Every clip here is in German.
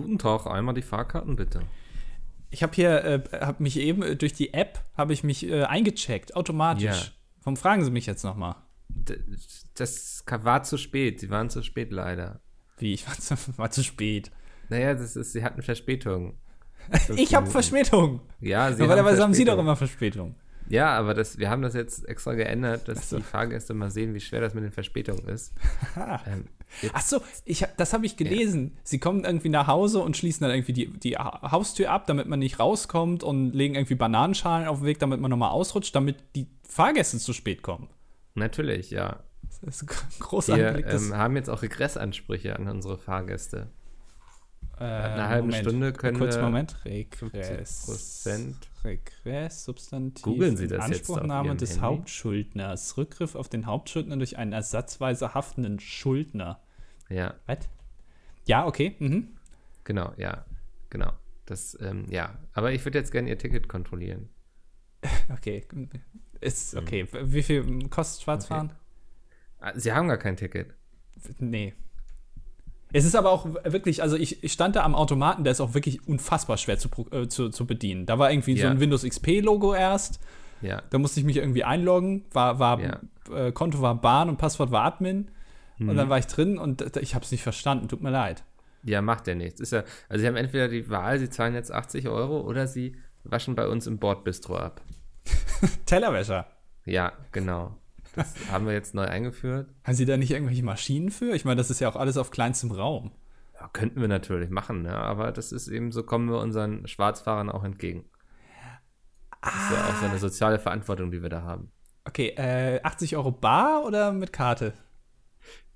Guten Tag, einmal die Fahrkarten bitte. Ich habe hier, äh, habe mich eben äh, durch die App, habe ich mich äh, eingecheckt, automatisch. Ja. Warum fragen Sie mich jetzt nochmal? Das war zu spät. Sie waren zu spät leider. Wie, ich war zu, war zu spät. Naja, das ist, sie hatten Verspätung. Ich habe Verspätung. Ja, sie Normalerweise haben Sie doch immer Verspätung. Ja, aber das, wir haben das jetzt extra geändert, dass so. die Fahrgäste mal sehen, wie schwer das mit den Verspätungen ist. ähm, Ach so, ich, das habe ich gelesen. Sie kommen irgendwie nach Hause und schließen dann irgendwie die, die Ha- Haustür ab, damit man nicht rauskommt und legen irgendwie Bananenschalen auf den Weg, damit man nochmal ausrutscht, damit die Fahrgäste zu spät kommen. natürlich, ja. Das ist ein großer Wir ähm, haben jetzt auch Regressansprüche an unsere Fahrgäste. Äh, einer halben Stunde können Kurz Moment. Regress. 50%. Regress, Substantiv. Googeln Sie das Anspruchnahme des Handy? Hauptschuldners. Rückgriff auf den Hauptschuldner durch einen ersatzweise haftenden Schuldner. Ja, Was? Ja, okay. Mhm. genau, ja, genau. Das, ähm, ja. Aber ich würde jetzt gerne Ihr Ticket kontrollieren. Okay. Ist okay. Wie viel kostet Schwarzfahren? Ah, Sie haben gar kein Ticket. Nee. Es ist aber auch wirklich, also ich, ich stand da am Automaten, der ist auch wirklich unfassbar schwer zu, äh, zu, zu bedienen. Da war irgendwie so Ja. ein Windows XP-Logo erst. Ja, Da musste ich mich irgendwie einloggen, war, war Ja. äh, Konto war Bahn und Passwort war Admin. Und Mhm. dann war ich drin und ich habe es nicht verstanden. Tut mir leid. ja, macht ja nichts. Ist ja, also Sie haben entweder die Wahl, Sie zahlen jetzt 80 Euro oder Sie waschen bei uns im Bordbistro ab. Tellerwäscher. Ja, genau. Das haben wir jetzt neu eingeführt. Haben Sie da nicht irgendwelche Maschinen für? Ich meine, das ist ja auch alles auf kleinstem Raum. Ja, könnten wir natürlich machen, ne? aber das ist eben, so kommen wir unseren Schwarzfahrern auch entgegen. Das ist ja auch so eine soziale Verantwortung, die wir da haben. Okay, äh, 80 Euro bar oder mit Karte?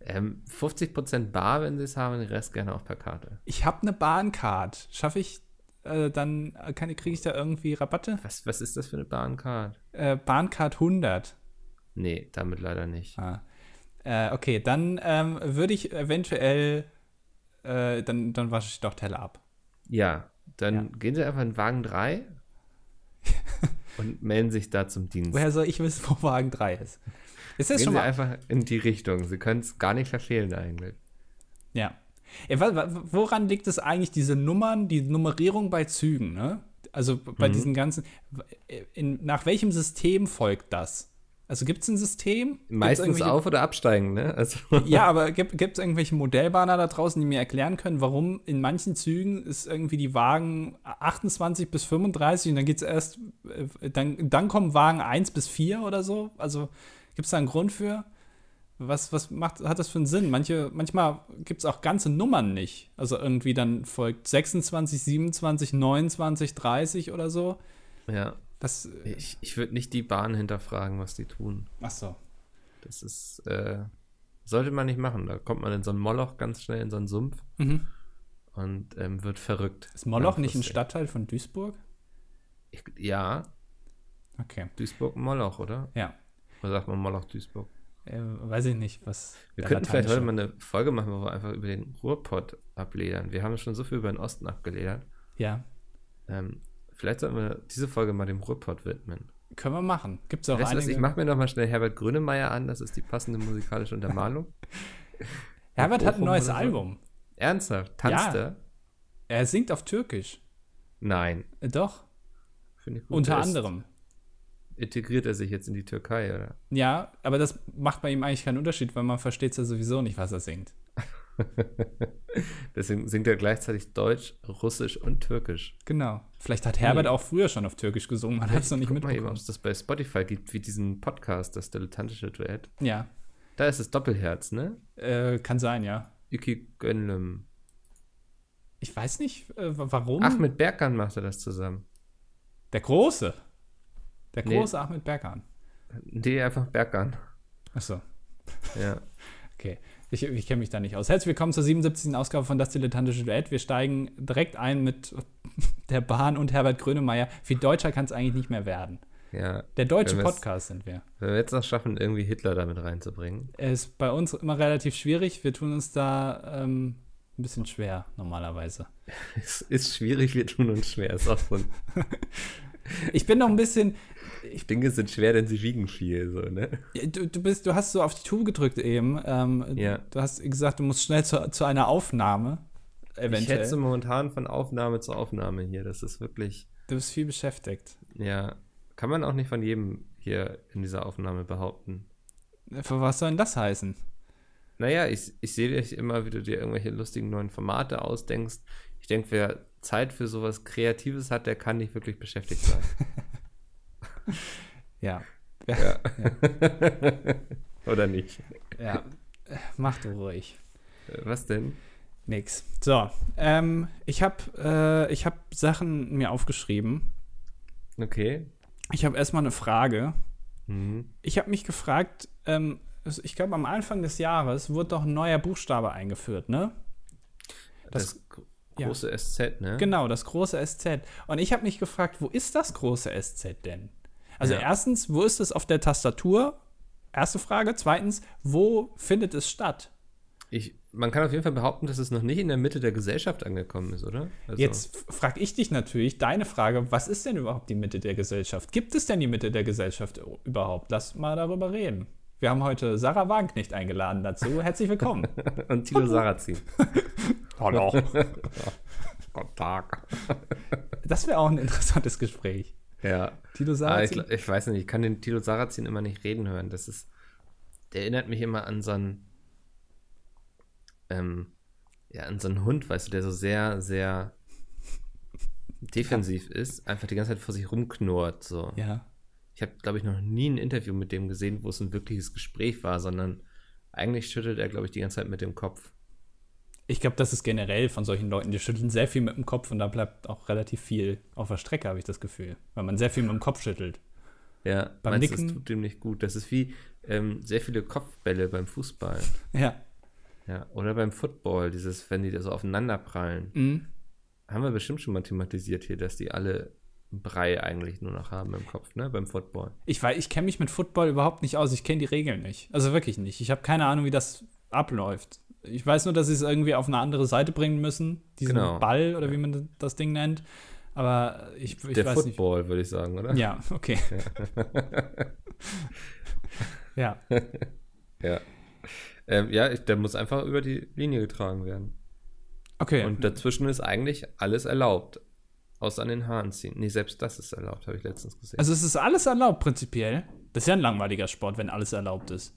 Ähm, 50% bar, wenn Sie es haben, den Rest gerne auch per Karte. Ich habe eine Bahncard. Schaffe ich äh, dann, äh, kriege ich da irgendwie Rabatte? Was, was ist das für eine Bahncard? Äh, Bahncard 100. Nee, damit leider nicht. Ah. Äh, okay, dann ähm, würde ich eventuell, äh, dann, dann wasche ich doch Teller ab. Ja, dann Ja. gehen Sie einfach in Wagen 3 und melden sich da zum Dienst. Woher soll ich wissen, wo Wagen 3 ist? Ist das Gehen schon Sie mal? einfach in die Richtung. Sie können es gar nicht verfehlen eigentlich. Ja. wa- woran liegt es eigentlich, diese Nummern, die Nummerierung bei Zügen, ne? Also bei Mhm. diesen ganzen, in, nach welchem System folgt das? Also gibt es ein System? Meistens auf- oder absteigen, ne? Also, Ja, aber gibt es irgendwelche Modellbahner da draußen, die mir erklären können, warum in manchen Zügen ist irgendwie die Wagen 28 bis 35 und dann geht es erst, äh, dann, dann kommen Wagen 1 bis 4 oder so? Also gibt es da einen Grund für? Was, was macht, hat das für einen Sinn? Manche, manchmal gibt es auch ganze Nummern nicht. Also irgendwie dann folgt 26, 27, 29, 30 oder so. ja. Das, Ich, ich würde nicht die Bahn hinterfragen, was die tun. ach so. Das ist, äh, sollte man nicht machen. Da kommt man in so ein Moloch ganz schnell in so einen Sumpf Mhm. und ähm, wird verrückt. Ist Moloch nicht ein. Stadtteil von Duisburg? Ich, ja, Okay. Duisburg-Moloch, oder? Ja. Oder sagt man Moloch-Duisburg? Äh, weiß ich nicht, was. Wir könnten vielleicht heute mal eine Folge machen, wo wir einfach über den Ruhrpott abledern. Wir haben schon so viel über den Osten abgeledert. Ja, Ähm, vielleicht sollten wir diese Folge mal dem Ruhrpott widmen. können wir machen. Gibt es auch Weißt du was, einige. ich mache mir noch mal schnell Herbert Grönemeyer an, das ist die passende musikalische Untermalung. Herbert hat ein neues so. Album. Ernsthaft? Tanzt Ja. er? Er singt auf Türkisch. Nein. Äh, doch, Finde ich gut. unter Er anderem. Integriert er sich jetzt in die Türkei, oder? Ja, aber das macht bei ihm eigentlich keinen Unterschied, weil man versteht ja sowieso nicht, was er singt. Deswegen singt er gleichzeitig Deutsch, Russisch und Türkisch. Genau. Vielleicht hat Herbert Hm. auch früher schon auf Türkisch gesungen, man hat es noch nicht Guck mal eben, ob mitbekommen. es das bei Spotify gibt, wie diesen Podcast, das dilettantische Duett. Ja, Da ist es Doppelherz, ne? äh, kann sein, ja. Iki Gönlüm. Ich weiß nicht, äh, wa- warum. Ahmed Berkan macht er das zusammen. Der Große. Der Nee. große Ahmed Berkan. Nee, einfach Berkan. Achso, Ja. okay. Ich, ich kenne mich da nicht aus. Herzlich willkommen zur 77. Ausgabe von Das Dilettantische Duett. Wir steigen direkt ein mit der Bahn und Herbert Grönemeyer. Viel deutscher kann es eigentlich nicht mehr werden. Ja. Der deutsche Podcast sind wir. Wenn wir jetzt noch schaffen, irgendwie Hitler damit reinzubringen. Er ist bei uns immer relativ schwierig. Wir tun uns da ähm, ein bisschen schwer normalerweise. Es ist schwierig, wir tun uns schwer. Ist auch so Ich bin noch ein bisschen. Dinge sind schwer, denn sie wiegen viel, so, ne? Du, du, bist, du hast so auf die Tube gedrückt eben. Ähm, Ja. Du hast gesagt, du musst schnell zu, zu einer Aufnahme. eventuell. Ich hetze momentan von Aufnahme zu Aufnahme hier. Das ist wirklich. Du bist viel beschäftigt. Ja, kann man auch nicht von jedem hier in dieser Aufnahme behaupten. Für was soll denn das heißen? Naja, ich, ich sehe dich immer, wie du dir irgendwelche lustigen neuen Formate ausdenkst. Ich denke, wer Zeit für sowas Kreatives hat, der kann nicht wirklich beschäftigt sein. ja. ja. Oder nicht? Ja. Mach du ruhig. Was denn? Nix. So, ähm, ich habe äh, hab Sachen mir aufgeschrieben. Okay. Ich habe erstmal eine Frage. Mhm. Ich habe mich gefragt, ähm, ich glaube, am Anfang des Jahres wurde doch ein neuer Buchstabe eingeführt, ne? Das, das große ja. SZ, ne? Genau, das große SZ. Und ich habe mich gefragt, wo ist das große SZ denn? Also ja. erstens, wo ist es auf der Tastatur? Erste Frage. Zweitens, wo findet es statt? Ich, man kann auf jeden Fall behaupten, dass es noch nicht in der Mitte der Gesellschaft angekommen ist, oder? Also Jetzt frage ich dich natürlich deine Frage, was ist denn überhaupt die Mitte der Gesellschaft? Gibt es denn die Mitte der Gesellschaft überhaupt? Lass mal darüber reden. Wir haben heute Sarah Wagenknecht eingeladen dazu. Herzlich willkommen. Und Tilo Sarrazin. Hallo. Guten Tag. Das wäre auch ein interessantes Gespräch. Ja. Tilo Sarrazin. Ich, ich, weiß nicht, ich kann den Tilo Sarrazin immer nicht reden hören. Das ist, der erinnert mich immer an so einen, ähm, ja, an so einen Hund, weißt du, der so sehr, sehr defensiv ja. ist, einfach die ganze Zeit vor sich rumknurrt, so. Ja. Ich habe, glaube ich, noch nie ein Interview mit dem gesehen, wo es ein wirkliches Gespräch war, sondern eigentlich schüttelt er, glaube ich, die ganze Zeit mit dem Kopf. Ich glaube, das ist generell von solchen Leuten, die schütteln sehr viel mit dem Kopf und da bleibt auch relativ viel auf der Strecke, habe ich das Gefühl. Weil man sehr viel mit dem Kopf schüttelt. Ja, beim meinst, Nicken. Das tut dem nicht gut. Das ist wie ähm, sehr viele Kopfbälle beim Fußball. Ja. Ja, oder beim Football, dieses, wenn die da so aufeinander prallen. Mhm. Haben wir bestimmt schon mal thematisiert hier, dass die alle Brei eigentlich nur noch haben im Kopf, ne, beim Football. Ich weiß, ich kenne mich mit Football überhaupt nicht aus. Ich kenne die Regeln nicht. Also wirklich nicht. Ich habe keine Ahnung, wie das abläuft. Ich weiß nur, dass sie es irgendwie auf eine andere Seite bringen müssen, diesen genau. Ball oder wie man das Ding nennt. Aber ich, ich Der weiß Football, würde ich sagen, oder? Ja, okay. ja. ja. Ähm, ja, der muss einfach über die Linie getragen werden. Okay. Und dazwischen ist eigentlich alles erlaubt. Außer an den Haaren ziehen. Nee, selbst das ist erlaubt, habe ich letztens gesehen. Also es ist alles erlaubt prinzipiell. Das ist ja ein langweiliger Sport, wenn alles erlaubt ist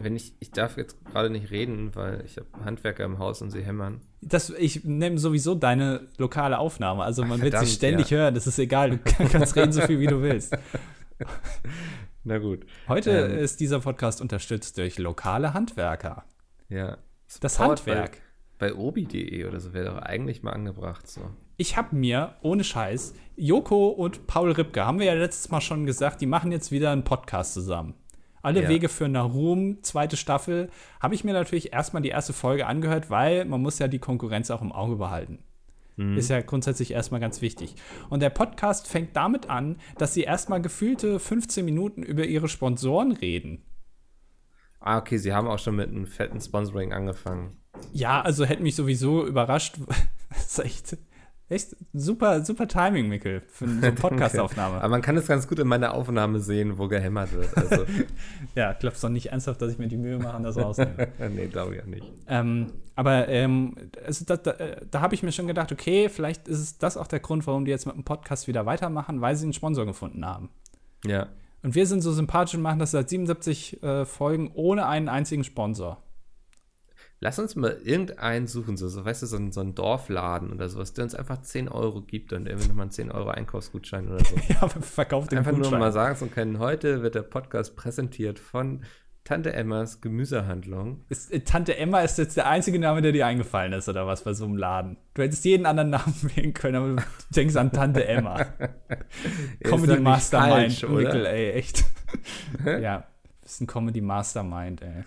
wenn ich, ich darf jetzt gerade nicht reden, weil ich habe Handwerker im Haus und sie hämmern. Das, ich nehme sowieso deine lokale Aufnahme. Also man Ach, verdammt, wird sich ständig ja. hören. Das ist egal. Du kannst reden so viel, wie du willst. Na gut. Heute ähm, ist dieser Podcast unterstützt durch lokale Handwerker. Ja. Das Handwerk. Bei, bei obi.de oder so wäre doch eigentlich mal angebracht so. Ich habe mir, ohne Scheiß, Joko und Paul Ripke, haben wir ja letztes Mal schon gesagt, die machen jetzt wieder einen Podcast zusammen. Alle ja. Wege führen nach Ruhm, zweite Staffel, habe ich mir natürlich erstmal die erste Folge angehört, weil man muss ja die Konkurrenz auch im Auge behalten. Mhm. Ist ja grundsätzlich erstmal ganz wichtig. Und der Podcast fängt damit an, dass sie erstmal gefühlte 15 Minuten über ihre Sponsoren reden. Ah, okay, sie haben auch schon mit einem fetten Sponsoring angefangen. Ja, also hätte mich sowieso überrascht. das ist echt Echt super, super Timing, Mikkel, für eine Podcast-Aufnahme. Aber man kann es ganz gut in meiner Aufnahme sehen, wo gehämmert wird. Also. ja, glaubst doch nicht ernsthaft, dass ich mir die Mühe mache, das rauszunehmen. nee, glaube ich ja nicht. Ähm, aber ähm, also da, da, da habe ich mir schon gedacht, okay, vielleicht ist es das auch der Grund, warum die jetzt mit dem Podcast wieder weitermachen, weil sie einen Sponsor gefunden haben. Ja. Und wir sind so sympathisch und machen das seit 77 äh, Folgen ohne einen einzigen Sponsor. Lass uns mal irgendeinen suchen, so, so weißt du, so, ein, so ein Dorfladen oder sowas, der uns einfach 10 Euro gibt und irgendwie nochmal einen 10 Euro Einkaufsgutschein oder so. ja, verkauft den Einfach Gutschein. nur mal sagen zu können, heute wird der Podcast präsentiert von Tante Emmas Gemüsehandlung. Ist, äh, Tante Emma ist jetzt der einzige Name, der dir eingefallen ist, oder was, bei so einem Laden? Du hättest jeden anderen Namen wählen können, aber du denkst an Tante Emma. Comedy Mastermind, Mikkel, ey, echt. ja, bist ein Comedy Mastermind, ey.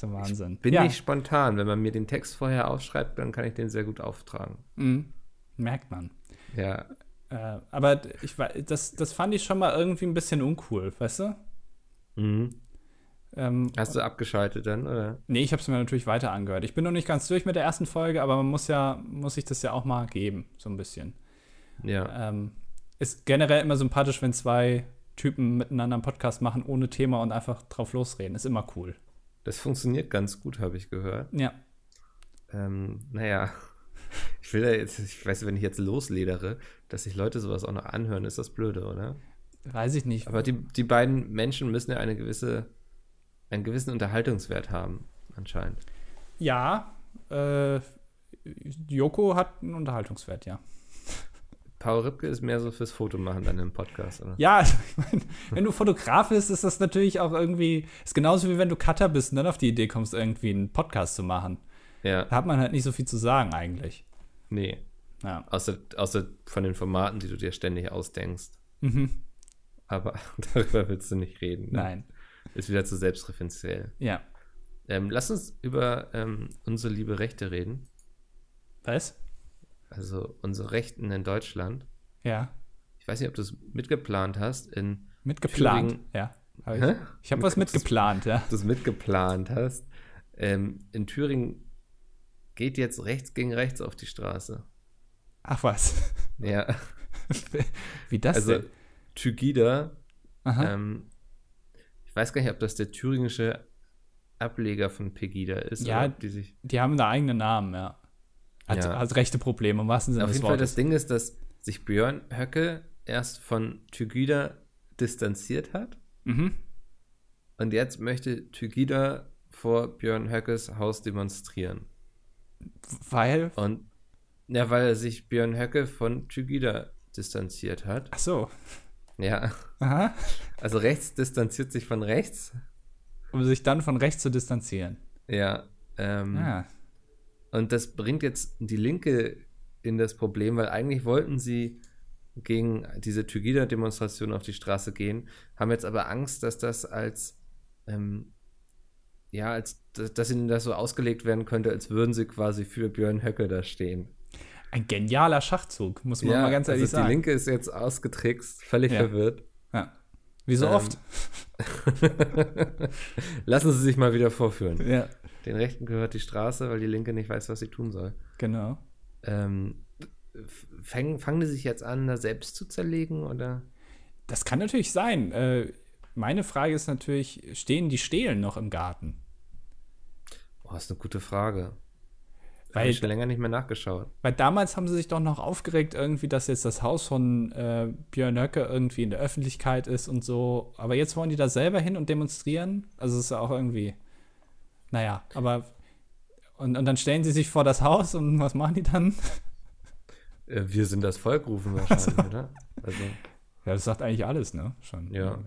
Zum Wahnsinn. Ich bin ja. nicht spontan. Wenn man mir den Text vorher aufschreibt, dann kann ich den sehr gut auftragen. Mhm. Merkt man. Ja. Äh, aber ich, das, das fand ich schon mal irgendwie ein bisschen uncool, weißt du? Mhm. Ähm, Hast du abgeschaltet dann, oder? Nee, ich habe es mir natürlich weiter angehört. Ich bin noch nicht ganz durch mit der ersten Folge, aber man muss ja, muss sich das ja auch mal geben, so ein bisschen. Ja. Ähm, ist generell immer sympathisch, wenn zwei Typen miteinander einen Podcast machen ohne Thema und einfach drauf losreden. Ist immer cool. Das funktioniert ganz gut, habe ich gehört. Ja. ähm, naja, ich will da jetzt, ich weiß, wenn ich jetzt losledere, dass sich Leute sowas auch noch anhören, ist das blöde, oder? Weiß ich nicht. Aber die, die beiden Menschen müssen ja eine gewisse, einen gewissen Unterhaltungswert haben, anscheinend. Ja, äh, Joko hat einen Unterhaltungswert, ja. Paul Ripke ist mehr so fürs Fotomachen dann im Podcast, oder? Ja, also, ich mein, wenn du Fotograf bist, ist das natürlich auch irgendwie, ist genauso wie wenn du Cutter bist und dann auf die Idee kommst, irgendwie einen Podcast zu machen. Ja. Da hat man halt nicht so viel zu sagen eigentlich. Nee. Ja. Außer, außer von den Formaten, die du dir ständig ausdenkst. Mhm. Aber darüber willst du nicht reden. Ne? Nein. Ist wieder zu selbstreferenziell. Ja. Ähm, lass uns über ähm, unsere liebe Rechte reden. Was? Also unsere Rechten in Deutschland. Ja. Ich weiß nicht, ob du es mitgeplant hast. In Mitgeplant. Thüringen- Ja. Hab ich ich habe was mitgeplant, ja. du es mitgeplant hast. Ähm, in Thüringen geht jetzt rechts gegen rechts auf die Straße. Ach was. Ja, Wie das also denn? Tygida, Aha. ähm, ich weiß gar nicht, ob das der thüringische Ableger von Pegida ist. Ja, die sich Die haben da eigene Namen, ja. Hat, Ja. hat rechte Probleme, im wahrsten Sinne Auf des jeden Fall, das. Ding ist, dass sich Björn Höcke erst von Tygida distanziert hat Mhm. und jetzt möchte Tygida vor Björn Höckes Haus demonstrieren. Weil, Und ja, weil er sich Björn Höcke von Tygida distanziert hat. ach so. Ja, Aha. also rechts distanziert sich von rechts. Um sich dann von rechts zu distanzieren. Ja, ähm, Ja. Und das bringt jetzt die Linke in das Problem, weil eigentlich wollten sie gegen diese Tygida-Demonstration auf die Straße gehen, haben jetzt aber Angst, dass das als ähm, ja, als dass, ihnen das so ausgelegt werden könnte, als würden sie quasi für Björn Höcke da stehen. Ein genialer Schachzug, muss man mal ganz ehrlich also sagen. die Linke ist jetzt ausgetrickst, völlig Ja. verwirrt. Ja. Wie so Ähm, oft. Lassen Sie sich mal wieder vorführen. Ja, Den Rechten gehört die Straße, weil die Linke nicht weiß, was sie tun soll. genau. Ähm, fangen, fangen die sich jetzt an, da selbst zu zerlegen oder? Das kann natürlich sein. Äh, meine Frage ist natürlich, stehen die Stelen noch im Garten? Oh, ist eine gute Frage. Weil, ich schon länger nicht mehr nachgeschaut. weil damals haben sie sich doch noch aufgeregt, irgendwie, dass jetzt das Haus von äh, Björn Höcke irgendwie in der Öffentlichkeit ist und so. Aber jetzt wollen die da selber hin und demonstrieren. Also es ist ja auch irgendwie. Naja, aber. Und, und dann stellen sie sich vor das Haus und was machen die dann? Äh, wir sind das Volk rufen wahrscheinlich, oder? Also, Ja, das sagt eigentlich alles, ne? Schon. Ja.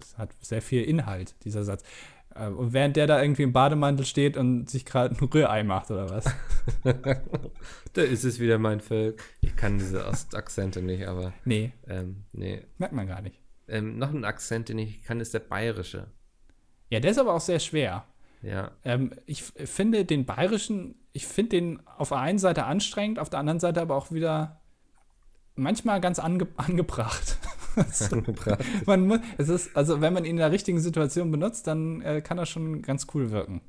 Es hat sehr viel Inhalt, dieser Satz. Äh, Und während der da irgendwie im Bademantel steht und sich gerade ein Rührei macht oder was? da ist es wieder mein Volk. Ich kann diese Ostakzente nicht, aber Nee, ähm, nee. merkt man gar nicht. Ähm, noch ein Akzent, den ich kann, ist der bayerische. Ja, der ist aber auch sehr schwer. Ja. Ähm, ich finde den bayerischen, ich finde den auf der einen Seite anstrengend, auf der anderen Seite aber auch wieder manchmal ganz ange angebracht. So, man muss, es ist, also wenn man ihn in der richtigen Situation benutzt, dann äh, kann das schon ganz cool wirken.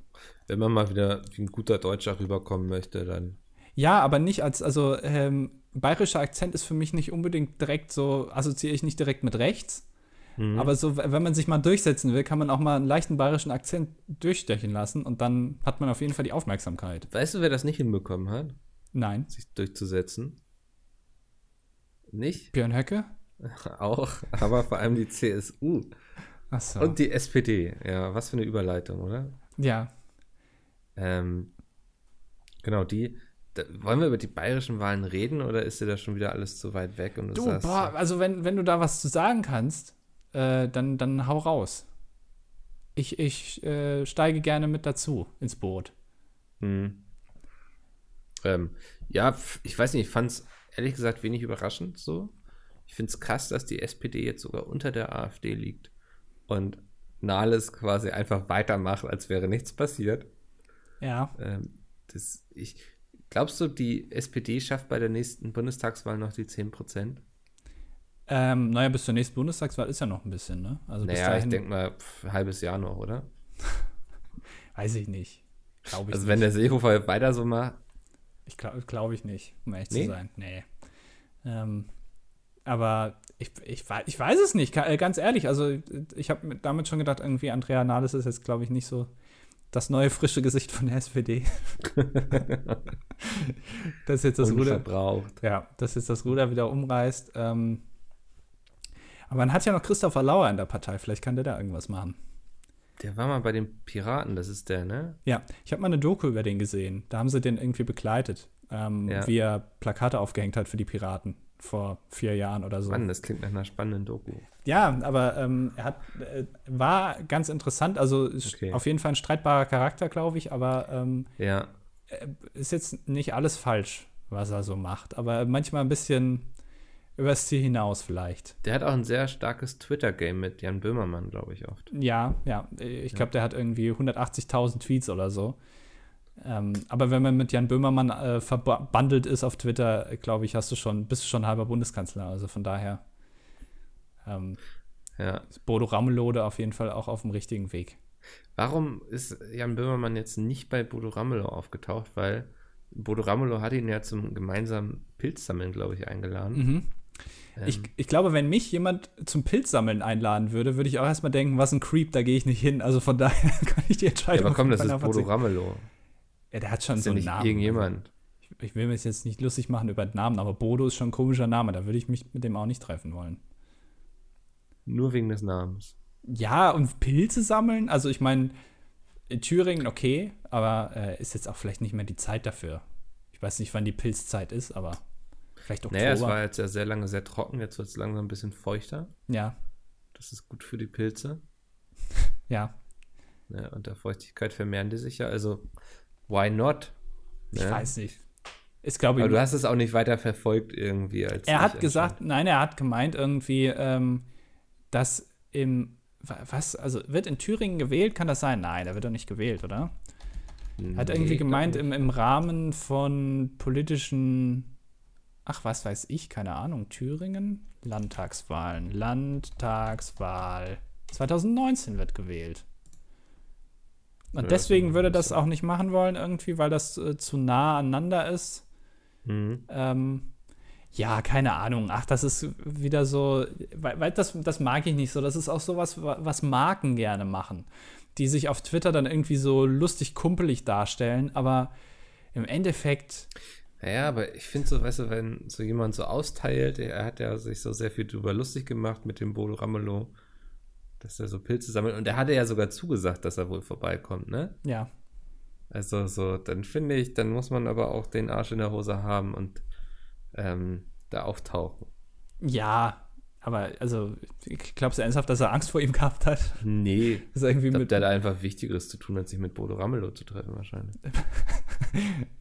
Wenn man mal wieder wie ein guter Deutscher rüberkommen möchte, dann. Ja, aber nicht als, also ähm, bayerischer Akzent ist für mich nicht unbedingt direkt so, assoziiere ich nicht direkt mit rechts. Mhm. Aber so, wenn man sich mal durchsetzen will, kann man auch mal einen leichten bayerischen Akzent durchstechen lassen und dann hat man auf jeden Fall die Aufmerksamkeit. Weißt du, wer das nicht hinbekommen hat, Nein. sich durchzusetzen? Nicht? Björn Höcke? Auch, aber vor allem die CSU Achso. und die SPD. Ja, was für eine Überleitung, oder? Ja. Ähm, genau, die. Da, wollen wir über die bayerischen Wahlen reden oder ist dir da schon wieder alles zu weit weg? Und du, sagst, boah, also wenn, wenn du da was zu sagen kannst, äh, dann, dann hau raus. Ich, ich äh, steige gerne mit dazu ins Boot. Hm. Ähm, ja, ich weiß nicht, ich fand es ehrlich gesagt wenig überraschend so. Ich finde es krass, dass die SPD jetzt sogar unter der AfD liegt und Nahles quasi einfach weitermacht, als wäre nichts passiert. Ja. Ähm, das, ich, glaubst du, die SPD schafft bei der nächsten Bundestagswahl noch die 10 Prozent? Ähm, naja, bis zur nächsten Bundestagswahl ist ja noch ein bisschen, ne? Also bis Naja, ich denke mal, pf, ein halbes Jahr noch, oder? weiß ich nicht. Glaube ich Also, nicht. wenn der Seehofer weiter so macht, Ich glaube glaub ich nicht, um ehrlich Nee? zu sein. Nee. Ähm, aber ich, ich, ich weiß es nicht, äh, ganz ehrlich. Also ich habe damit schon gedacht, irgendwie Andrea Nahles ist jetzt, glaube ich, nicht so das neue frische Gesicht von der SPD. das ist jetzt das Ruder. Ja, dass jetzt das Ruder wieder umreißt. Ähm, aber man hat ja noch Christopher Lauer in der Partei. Vielleicht kann der da irgendwas machen. Der war mal bei den Piraten, das ist der, ne? Ja, ich habe mal eine Doku über den gesehen. Da haben sie den irgendwie begleitet, ähm, Ja. wie er Plakate aufgehängt hat für die Piraten vor vier Jahren oder so. Mann, das klingt nach einer spannenden Doku. Ja, aber ähm, er hat, äh, war ganz interessant. Also ist Okay. auf jeden Fall ein streitbarer Charakter, glaube ich, aber ähm, Ja, ist jetzt nicht alles falsch, was er so macht. Aber manchmal ein bisschen übers Ziel hinaus vielleicht. der hat auch ein sehr starkes Twitter-Game mit Jan Böhmermann, glaube ich, oft. Ja, ja. Ich glaube, der hat irgendwie 180.000 Tweets oder so. Ähm, aber wenn man mit Jan Böhmermann äh, verbandelt ist auf Twitter, glaube ich, hast du schon, bist du schon halber Bundeskanzler. Also von daher ähm, Ja. ist Bodo Ramelow da auf jeden Fall auch auf dem richtigen Weg. Warum ist Jan Böhmermann jetzt nicht bei Bodo Ramelow aufgetaucht? Weil Bodo Ramelow hat ihn ja zum gemeinsamen Pilzsammeln, glaube ich, eingeladen. Mhm. Ich, Ähm, ich glaube, wenn mich jemand zum Pilzsammeln einladen würde, würde ich auch erstmal denken, was ein Creep, da gehe ich nicht hin. Also von daher kann ich die ja, Entscheidung. aber komm, das ist Bodo. Ramelow. Ja, der hat schon so einen Namen. irgendjemand. Ich, ich will mir jetzt nicht lustig machen über den Namen, aber Bodo ist schon ein komischer Name. Da würde ich mich mit dem auch nicht treffen wollen. Nur wegen des Namens. Ja, und Pilze sammeln? Also ich meine, in Thüringen okay, aber äh, ist jetzt auch vielleicht nicht mehr die Zeit dafür. Ich weiß nicht, wann die Pilzzeit ist, aber vielleicht Oktober. Naja, es war jetzt ja sehr lange sehr trocken, jetzt wird es langsam ein bisschen feuchter. ja, Das ist gut für die Pilze. ja. Ja, und der Feuchtigkeit vermehren die sich ja. Also, why not? Ich Ja. weiß nicht. Ist, glaube ich, Aber du hast es auch nicht weiter verfolgt irgendwie. Als Er hat gesagt, nein, er hat gemeint irgendwie, ähm, dass im, wa- was, also wird in Thüringen gewählt, kann das sein? Nein, da wird doch nicht gewählt, oder? anscheinend. Hat Nee, irgendwie gemeint, im, im Rahmen von politischen, ach, was weiß ich, keine Ahnung, Thüringen? Landtagswahlen, Landtagswahl. 2019 wird gewählt. Und deswegen würde das auch nicht machen wollen, irgendwie, weil das äh, zu nah aneinander ist. Mhm. Ähm, ja, keine Ahnung. Ach, das ist wieder so, weil, weil das, das mag ich nicht so. Das ist auch sowas, wa- was Marken gerne machen, die sich auf Twitter dann irgendwie so lustig kumpelig darstellen, aber im Endeffekt, Naja, aber ich finde so, weißt du, wenn so jemand so austeilt, er hat ja sich so sehr viel drüber lustig gemacht mit dem Bodo Ramelow, dass er so Pilze sammelt. Und er hatte ja sogar zugesagt, dass er wohl vorbeikommt, ne? ja, Also so, dann finde ich, dann muss man aber auch den Arsch in der Hose haben und ähm, da auftauchen. ja, aber also, glaubst du ernsthaft, dass er Angst vor ihm gehabt hat? Nee, Dass er irgendwie ich glaube, mit der hat einfach Wichtigeres zu tun, als sich mit Bodo Ramelow zu treffen wahrscheinlich.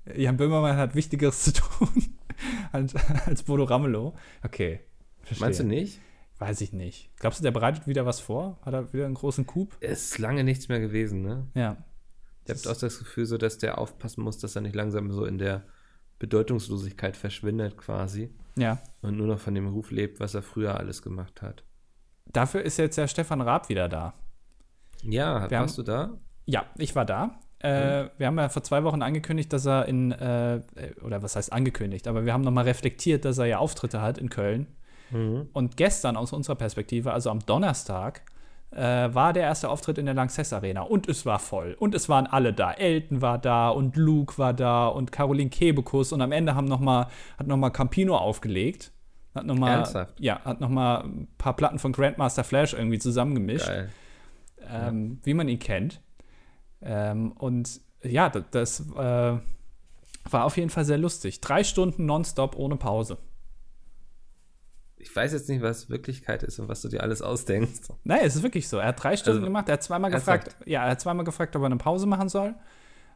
Jan Böhmermann hat Wichtigeres zu tun als, als Bodo Ramelow. Okay. Verstehe. Meinst du nicht? Weiß ich nicht. Glaubst du, der bereitet wieder was vor? Hat er wieder einen großen Coup? Es ist lange nichts mehr gewesen, ne? Ja. Ich habe auch das Gefühl, so dass der aufpassen muss, dass er nicht langsam so in der Bedeutungslosigkeit verschwindet quasi Ja. und nur noch von dem Ruf lebt, was er früher alles gemacht hat. Dafür ist jetzt der Stefan Raab wieder da. Ja, Wir warst du da? Ja, ich war da. Äh, Wir haben ja vor zwei Wochen angekündigt, dass er in, äh, oder was heißt angekündigt, aber wir haben nochmal reflektiert, dass er ja Auftritte hat in Köln. Mhm. Und gestern aus unserer Perspektive, also am Donnerstag, äh, war der erste Auftritt in der Lanxess Arena und es war voll. Und es waren alle da. Elton war da und Luke war da und Caroline Kebekus und am Ende haben noch mal, hat nochmal Campino aufgelegt. Hat noch mal, Ernsthaft? Ja, hat nochmal ein paar Platten von Grandmaster Flash irgendwie zusammengemischt ähm, wie man ihn kennt. Ähm, und ja, das, das äh, war auf jeden Fall sehr lustig. Drei Stunden nonstop ohne Pause. Ich weiß jetzt nicht, was Wirklichkeit ist und was du dir alles ausdenkst. Nein, es ist wirklich so. Er hat drei Stunden Also, gemacht. Er hat zweimal gefragt, ja, er hat zweimal gefragt, ob er eine Pause machen soll.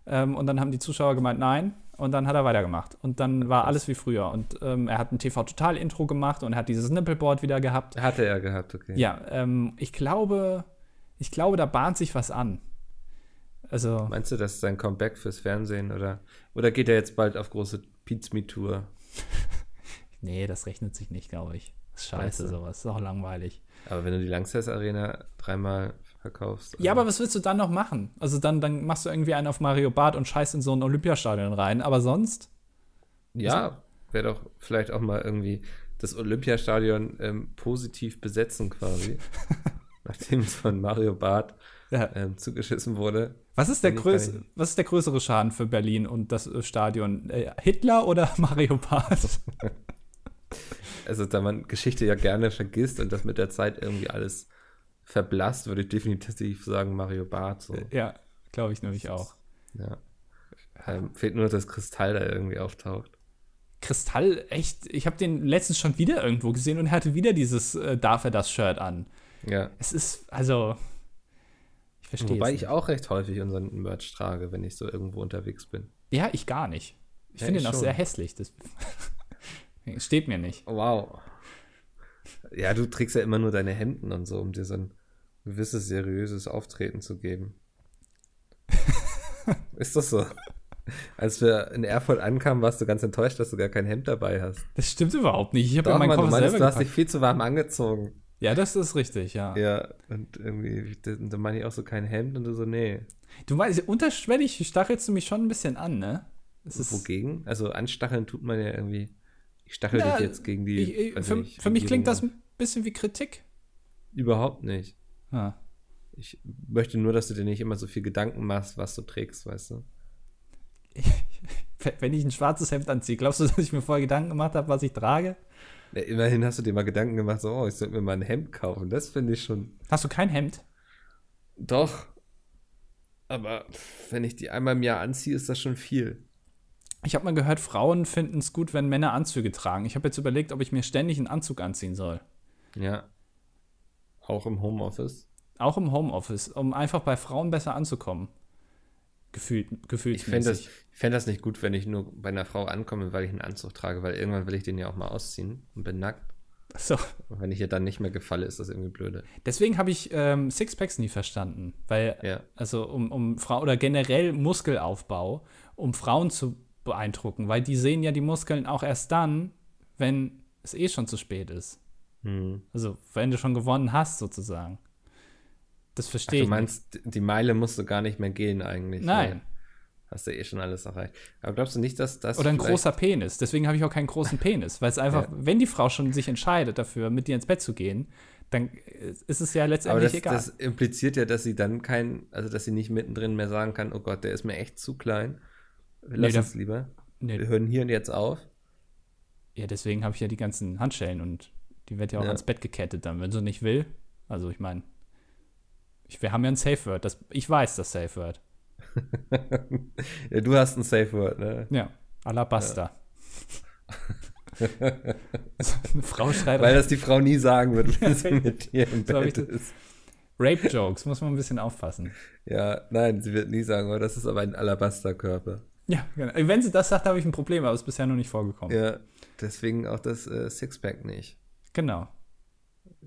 Ähm, und dann haben die Zuschauer gemeint, nein. Und dann hat er weitergemacht. Und dann war alles wie früher. Und ähm, er hat ein TV-Total-Intro gemacht und er hat dieses Nippelboard wieder gehabt. Hatte er gehabt, okay. Ja, ähm, ich glaube, ich glaube, da bahnt sich was an. Also, Meinst du, das ist sein Comeback fürs Fernsehen oder, oder geht er jetzt bald auf große Pizmi-Tour? nee, das rechnet sich nicht, glaube ich. Das ist Weißt scheiße, du? sowas. Ist auch langweilig. Aber wenn du die Lanxess Arena dreimal verkaufst. Ja, also- aber was willst du dann noch machen? Also dann, dann machst du irgendwie einen auf Mario Bart und scheißt in so ein Olympiastadion rein. Aber sonst, Ja, wäre doch vielleicht auch mal irgendwie das Olympiastadion ähm, positiv besetzen quasi. nachdem es von Mario Barth Ja. ähm, zugeschissen wurde. Was ist, der größ was ist der größere Schaden für Berlin und das äh, Stadion? Äh, Hitler oder Mario Barth? Also, da man Geschichte ja gerne vergisst und das mit der Zeit irgendwie alles verblasst, würde ich definitiv sagen Mario Barth. So. ja, glaube ich nämlich auch. Ja. Ähm, fehlt nur, dass Kristall da irgendwie auftaucht. Kristall, echt, ich habe den letztens schon wieder irgendwo gesehen und er hatte wieder dieses äh, Darf er das Shirt an. Ja. Es ist, also, ich verstehe Wobei ich auch recht häufig unseren Merch trage, wenn ich so irgendwo unterwegs bin. Ja, ich gar nicht. Ich Ja, finde ihn auch schon. sehr hässlich. Steht mir nicht. Wow. Ja, du trägst ja immer nur deine Hemden und so, um dir so ein gewisses seriöses Auftreten zu geben. Ist das so? Als wir in Erfurt ankamen, warst du ganz enttäuscht, dass du gar kein Hemd dabei hast. Das stimmt überhaupt nicht. Ich habe ja meinen Mann, du Koffer meinst, selber du hast dich viel zu warm angezogen. Ja, das ist richtig, ja. Ja, und irgendwie, da, meine ich auch so kein Hemd und du so, nee. Du weißt, unterschwellig stachelst du mich schon ein bisschen an, ne? Es Wogegen? Also anstacheln tut man ja irgendwie. Ich stachel Ja, dich jetzt gegen die. ich, ich, für, nicht, für mich klingt das ein bisschen wie Kritik. Überhaupt nicht. Ah. Ich möchte nur, dass du dir nicht immer so viel Gedanken machst, was du trägst, weißt du? Wenn ich ein schwarzes Hemd anziehe, glaubst du, dass ich mir vorher Gedanken gemacht habe, was ich trage? Ja, immerhin hast du dir mal Gedanken gemacht, so, oh, ich sollte mir mal ein Hemd kaufen. Das finde ich schon. Hast du kein Hemd? Doch. Aber wenn ich die einmal im Jahr anziehe, ist das schon viel. Ich habe mal gehört, Frauen finden es gut, wenn Männer Anzüge tragen. Ich habe jetzt überlegt, ob ich mir ständig einen Anzug anziehen soll. Ja. Auch im Homeoffice. Auch im Homeoffice, um einfach bei Frauen besser anzukommen. Gefühlt, gefühlt Ich fände das, ich fänd das nicht gut, wenn ich nur bei einer Frau ankomme, weil ich einen Anzug trage, weil irgendwann will ich den ja auch mal ausziehen und bin nackt. So. Und wenn ich ihr dann nicht mehr gefalle, ist das irgendwie blöde. Deswegen habe ich ähm, Sixpacks nie verstanden. Weil, Ja. also um, um Frau oder generell Muskelaufbau, um Frauen zu beeindrucken, weil die sehen ja die Muskeln auch erst dann, wenn es eh schon zu spät ist. Hm. Also, wenn du schon gewonnen hast, sozusagen. Das verstehe du ich. nicht. meinst, die Meile musst du gar nicht mehr gehen eigentlich. Nein. weil Hast du eh schon alles erreicht. Aber glaubst du nicht, dass das. Oder ein großer Penis. Deswegen habe ich auch keinen großen Penis. Weil es einfach, Ja. wenn die Frau schon sich entscheidet dafür, mit dir ins Bett zu gehen, dann ist es ja letztendlich das, egal. das impliziert ja, dass sie dann kein, also dass sie nicht mittendrin mehr sagen kann, oh Gott, der ist mir echt zu klein. Lass da- uns lieber. Wir nee, hören hier und jetzt auf. ja, deswegen habe ich ja die ganzen Handschellen und die wird ja auch Ja. ans Bett gekettet dann, wenn sie nicht will. Also ich meine, wir haben ja ein Safe Word. Das, ich weiß das Safe Word. ja, du hast ein Safe Word, ne? Ja, Alabasta. Eine Frau schreit Weil das die Frau nie sagen wird, wenn sie Ja. mit dir im So Bett ist. Rape-Jokes, muss man ein bisschen aufpassen. Ja, nein, sie wird nie sagen, oh, das ist aber ein Alabasterkörper. Ja, genau. Wenn sie das sagt, habe ich ein Problem, aber es ist bisher noch nicht vorgekommen. Ja, deswegen auch das äh, Sixpack nicht. Genau.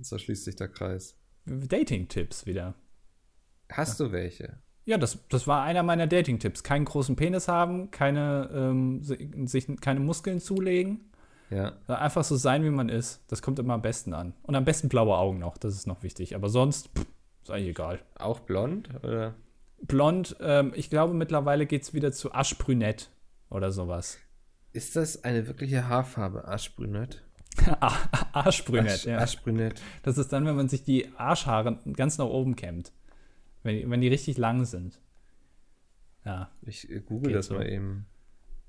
So schließt sich der Kreis. Dating-Tipps wieder. Hast du welche? Ja, das, das war einer meiner Dating-Tipps. Keinen großen Penis haben, keine, ähm, si- sich keine Muskeln zulegen. Ja. Einfach so sein, wie man ist. Das kommt immer am besten an. Und am besten blaue Augen noch, das ist noch wichtig. Aber sonst, pff, ist eigentlich egal. Auch blond? Oder? Blond, ähm, ich glaube mittlerweile geht es wieder zu aschbrünett oder sowas. Ist das eine wirkliche Haarfarbe? Aschbrünett? Arschbrünett, Asch, ja. Aschbrünett. Das ist dann, wenn man sich die Arschhaare ganz nach oben kämmt. Wenn, die- wenn die richtig lang sind. Ja. Ich äh, google das so. mal eben.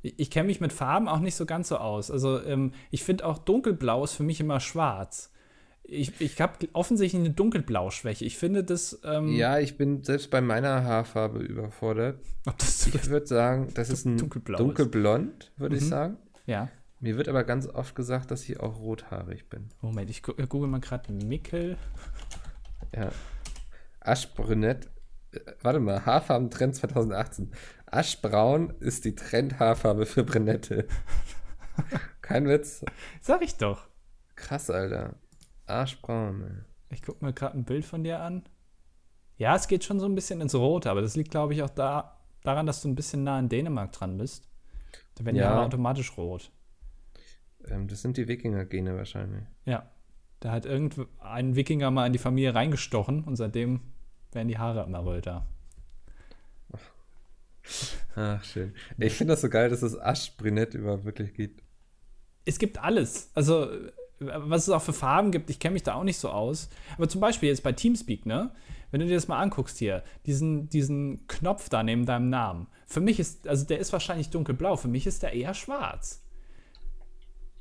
Ich, ich kenne mich mit Farben auch nicht so ganz so aus. Also ähm, ich finde auch dunkelblau ist für mich immer schwarz. Ich, ich habe offensichtlich eine Dunkelblau-Schwäche. Ich finde das, ähm, Ja, ich bin selbst bei meiner Haarfarbe überfordert. ob das Ich würde sagen, das ist ein Dunkelblau dunkelblond, würde ich Mhm. sagen. ja. Mir wird aber ganz oft gesagt, dass ich auch rothaarig bin. Moment, ich äh, google mal gerade Mickel. Ja. Aschbrünett. äh, Warte mal, Haarfarbentrend 2018. Aschbraun ist die Trendhaarfarbe für Brünette. Kein Witz. Sag ich doch. Krass, Alter. Aschbraun. ey. Ich gucke mir gerade ein Bild von dir an. Ja, es geht schon so ein bisschen ins Rote, aber das liegt, glaube ich, auch da, daran, dass du ein bisschen nah an Dänemark dran bist. Da werden die Ja. Haare automatisch rot. Ähm, das sind die Wikinger-Gene wahrscheinlich. Ja. Da hat irgendein Wikinger mal in die Familie reingestochen und seitdem werden die Haare immer röter. Ach, schön. Ich finde das so geil, dass es Aschbrünett überhaupt wirklich gibt. Es gibt alles. Also was es auch für Farben gibt, ich kenne mich da auch nicht so aus. Aber zum Beispiel jetzt bei Teamspeak, ne? Wenn du dir das mal anguckst hier, diesen, diesen Knopf da neben deinem Namen. Für mich ist, also der ist wahrscheinlich dunkelblau, für mich ist der eher schwarz.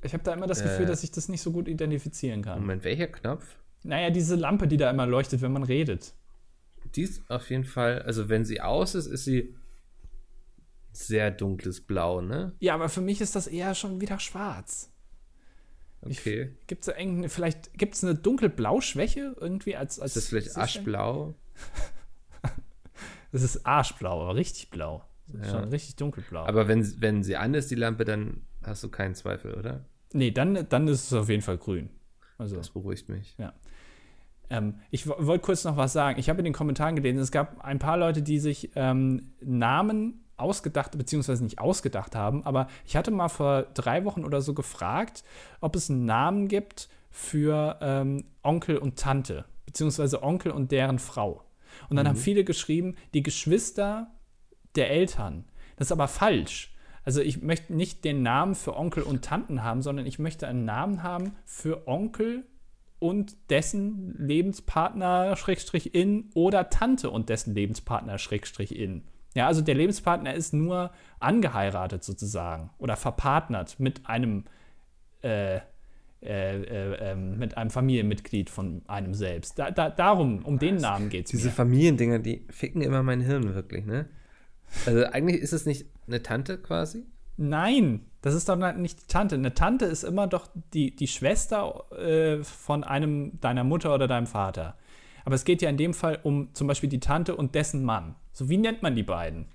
Ich habe da immer das Gefühl, Äh. dass ich das nicht so gut identifizieren kann. Moment, welcher Knopf? Naja, diese Lampe, die da immer leuchtet, wenn man redet. Die ist auf jeden Fall, also wenn sie aus ist, ist sie sehr dunkles Blau, ne? Ja, aber für mich ist das eher schon wieder schwarz. Okay. Gibt es irgendeine, vielleicht gibt es eine dunkelblau-Schwäche irgendwie als, als ist das vielleicht aschblau? Das ist arschblau, aber richtig blau. Ja. Schon richtig dunkelblau. Aber wenn, wenn sie an ist, die Lampe, dann hast du keinen Zweifel, oder? nee, dann, dann ist es auf jeden Fall grün. Also, Das beruhigt mich. ähm, ich wo- wollte kurz noch was sagen. Ich habe in den Kommentaren gelesen, es gab ein paar Leute, die sich ähm, Namen ausgedacht, beziehungsweise nicht ausgedacht haben, aber ich hatte mal vor drei Wochen oder so gefragt, ob es einen Namen gibt für ähm, Onkel und Tante, beziehungsweise Onkel und deren Frau. Und dann haben viele geschrieben, die Geschwister der Eltern. Das ist aber falsch. Also ich möchte nicht den Namen für Onkel und Tanten haben, sondern ich möchte einen Namen haben für Onkel und dessen Lebenspartner Schrägstrich in oder Tante und dessen Lebenspartner Schrägstrich in. Ja, also der Lebenspartner ist nur angeheiratet sozusagen oder verpartnert mit einem äh, äh, äh, ähm, mit einem Familienmitglied von einem selbst. Da, da, darum, um den Namen geht es Diese mir. Familiendinger, die ficken immer mein Hirn wirklich, ne? Also eigentlich ist es nicht eine Tante quasi? Nein, das ist doch nicht die Tante. Eine Tante ist immer doch die, die Schwester äh, von einem deiner Mutter oder deinem Vater. Aber es geht ja in dem Fall um zum Beispiel die Tante und dessen Mann. So wie nennt man die beiden?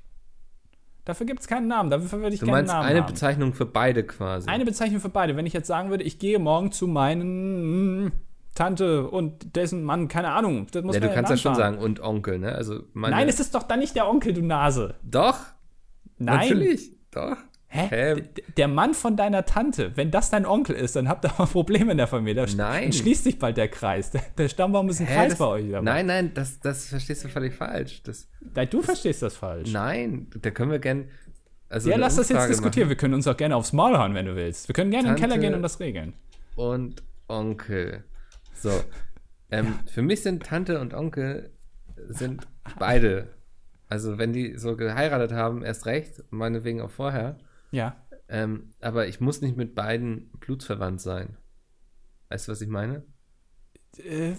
Dafür gibt es keinen Namen. Dafür würde ich Du keinen meinst Namen eine haben. Bezeichnung für beide quasi. Eine Bezeichnung für beide. Wenn ich jetzt sagen würde, ich gehe morgen zu meinen mm, Tante und dessen Mann, keine Ahnung. Das muss ja, du kannst ja schon sagen. sagen, und Onkel, ne? Also meine, Nein, es ist doch dann nicht der Onkel, du Nase. Doch, Nein. natürlich, doch. Hä? D- Der Mann von deiner Tante, wenn das dein Onkel ist, dann habt ihr aber Probleme in der Familie. Da Nein. Dann schließt sich bald der Kreis. Der, der Stammbaum ist ein Hä, Kreis das, bei euch. Was? Nein, nein, das, das verstehst du völlig falsch. Das, Nein, du verstehst das falsch. nein, da können wir gern. Also ja, lass das jetzt Umfrage diskutieren. Wir können uns auch gerne aufs Maul hauen, wenn du willst. Wir können gerne in den Tante- Keller gehen und das regeln. machen. Und Onkel. So. Ähm, Für mich sind Tante und Onkel sind beide. Also wenn die so geheiratet haben, erst recht, meinetwegen auch vorher. Ja. Ähm, aber ich muss nicht mit beiden blutsverwandt sein. Weißt du, was ich meine? Äh,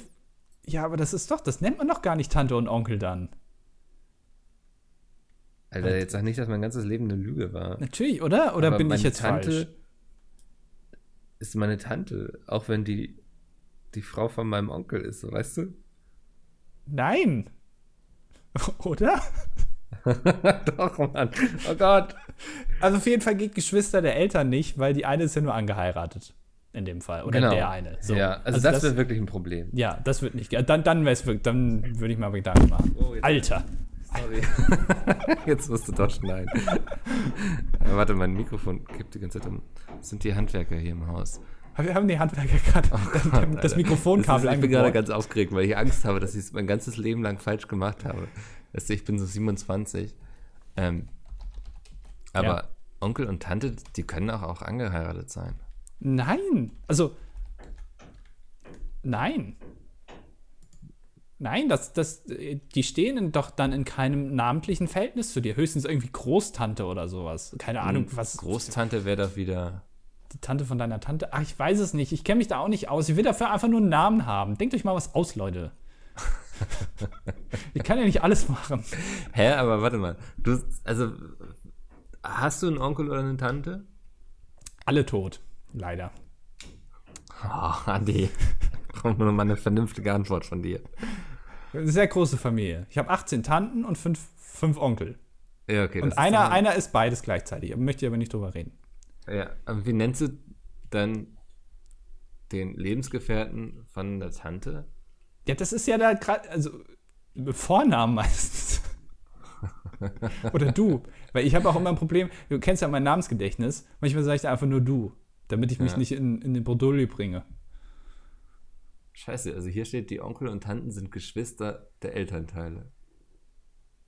ja, aber das ist doch, das nennt man doch gar nicht Tante und Onkel dann. Alter, jetzt sag nicht, dass mein ganzes Leben eine Lüge war. Natürlich, oder? Oder Aber bin ich jetzt Tante falsch? ist meine Tante, auch wenn die die Frau von meinem Onkel ist, weißt du? Nein. Oder? Doch, Mann. Oh Gott. Also auf jeden Fall geht Geschwister der Eltern nicht, weil die eine ist ja nur angeheiratet. In dem Fall. Oder der eine. So. Ja, also, das, wäre wirklich ein Problem. Ja, das wird nicht. Dann, dann, wär's wirklich, dann würde ich mal Gedanken machen. Oh, Alter. Sorry. Jetzt musst du doch schneiden. Ja, warte, mein Mikrofon kippt die ganze Zeit um. Das sind die Handwerker hier im Haus. Wir haben die Handwerker gerade das Alter. Mikrofonkabel das ist, Ich bin gerade ganz aufgeregt, weil ich Angst habe, dass ich es mein ganzes Leben lang falsch gemacht habe. Weißt du, ich bin so 27. Ähm, aber Ja. Onkel und Tante, die können auch, auch angeheiratet sein. Nein. Also. Nein. Nein, das, das, die stehen doch dann in keinem namentlichen Verhältnis zu dir. Höchstens irgendwie Großtante oder sowas. Keine Ahnung, was. Großtante wäre doch wieder. Die Tante von deiner Tante? Ach, ich weiß es nicht. Ich kenne mich da auch nicht aus. Ich will dafür einfach nur einen Namen haben. Denkt euch mal was aus, Leute. ich kann ja nicht alles machen. Hä, aber warte mal. Du, also, hast du einen Onkel oder eine Tante? Alle tot. Leider. Oh, Andi. Brauchen wir nochmal eine vernünftige Antwort von dir. Eine sehr große Familie. Ich habe 18 Tanten und fünf, fünf Onkel. Ja, okay. Und ist einer, doch- einer ist beides gleichzeitig. Möchte ich aber nicht drüber reden. Ja, aber wie nennst du dann den Lebensgefährten von der Tante? Ja, das ist ja da gerade, also Vornamen meistens. Oder du. Weil ich habe auch immer ein Problem, du kennst ja mein Namensgedächtnis. Manchmal sage ich da einfach nur du, damit ich mich Ja. nicht in, in den Bredouille bringe. Scheiße, also hier steht, die Onkel und Tanten sind Geschwister der Elternteile.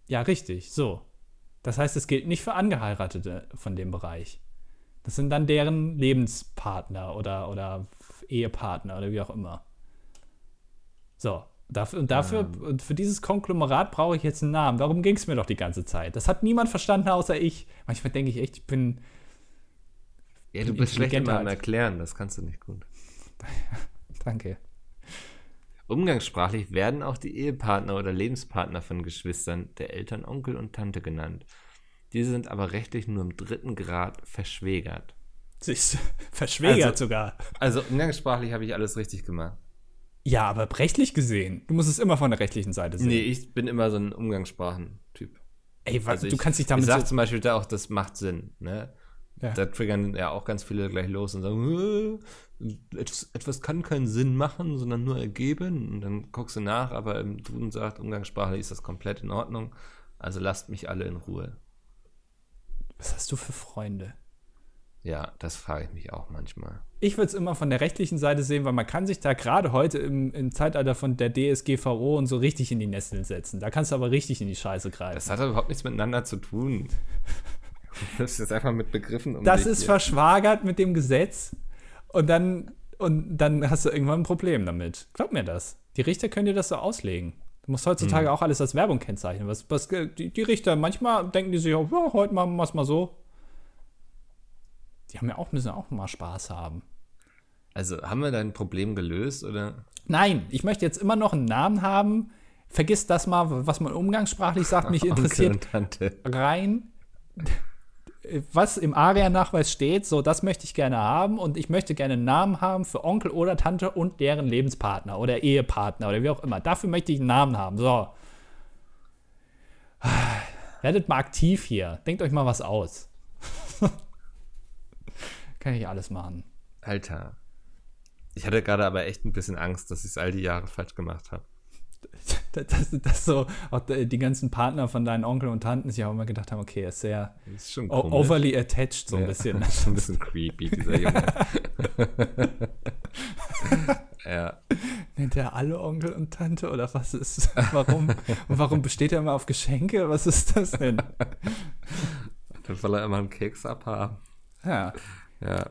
Ja, richtig, so. Das heißt, es gilt nicht für Angeheiratete von dem Bereich. Das sind dann deren Lebenspartner oder, oder Ehepartner oder wie auch immer. So, dafür, und dafür, ähm. und für dieses Konglomerat brauche ich jetzt einen Namen. Darum ging es mir doch die ganze Zeit. Das hat niemand verstanden, außer ich. Manchmal denke ich echt, ich bin. Ja, du bist schlecht immer am Erklären, das kannst du nicht gut. Danke. Umgangssprachlich werden auch die Ehepartner oder Lebenspartner von Geschwistern der Eltern, Onkel und Tante genannt. Diese sind aber rechtlich nur im dritten Grad verschwägert. Siehst verschwägert also, sogar. Also umgangssprachlich habe ich alles richtig gemacht. Ja, aber rechtlich gesehen. Du musst es immer von der rechtlichen Seite sehen. Nee, ich bin immer so ein Umgangssprachen-Typ. Ey, was, also du kannst dich damit. Ich sag so zum Beispiel da auch, das macht Sinn, ne? Ja. Da triggern ja auch ganz viele gleich los und sagen, etwas, etwas kann keinen Sinn machen, sondern nur ergeben. Und dann guckst du nach, aber im Duden sagt, umgangssprachlich ist das komplett in Ordnung. Also lasst mich alle in Ruhe. Was hast du für Freunde? Ja, das frage ich mich auch manchmal. Ich würde es immer von der rechtlichen Seite sehen, weil man kann sich da gerade heute im, im, Zeitalter von der DSGVO und so richtig in die Nesseln setzen. Da kannst du aber richtig in die Scheiße greifen. Das hat aber überhaupt nichts miteinander zu tun. Das ist jetzt einfach mit Begriffen um Das ist hier. verschwagert mit dem Gesetz und dann, und dann hast du irgendwann ein Problem damit. Glaub mir das. Die Richter können dir das so auslegen. Du musst heutzutage hm. auch alles als Werbung kennzeichnen. Was, was, die, die, Richter, manchmal denken die sich auch, ja, heute machen wir es mal so. Die haben ja auch, müssen auch mal Spaß haben. Also haben wir dein Problem gelöst oder? Nein, ich möchte jetzt immer noch einen Namen haben. Vergiss das mal, was man umgangssprachlich sagt. Mich interessiert rein was im ARIA-Nachweis steht, so das möchte ich gerne haben und ich möchte gerne einen Namen haben für Onkel oder Tante und deren Lebenspartner oder Ehepartner oder wie auch immer. Dafür möchte ich einen Namen haben. So. Werdet mal aktiv hier. Denkt euch mal was aus. Kann ich alles machen. Alter. Ich hatte gerade aber echt ein bisschen Angst, dass ich es all die Jahre falsch gemacht habe. dass, dass so auch die ganzen Partner von deinen Onkel und Tanten sich auch immer gedacht haben, okay, er ist sehr ist overly attached so ein ja, bisschen. Ist ein bisschen creepy, dieser Junge. ja. Nennt er alle Onkel und Tante oder was ist, warum, und warum besteht er immer auf Geschenke? Was ist das denn? Dann soll er immer einen Keks abhaben. Ja. Ja.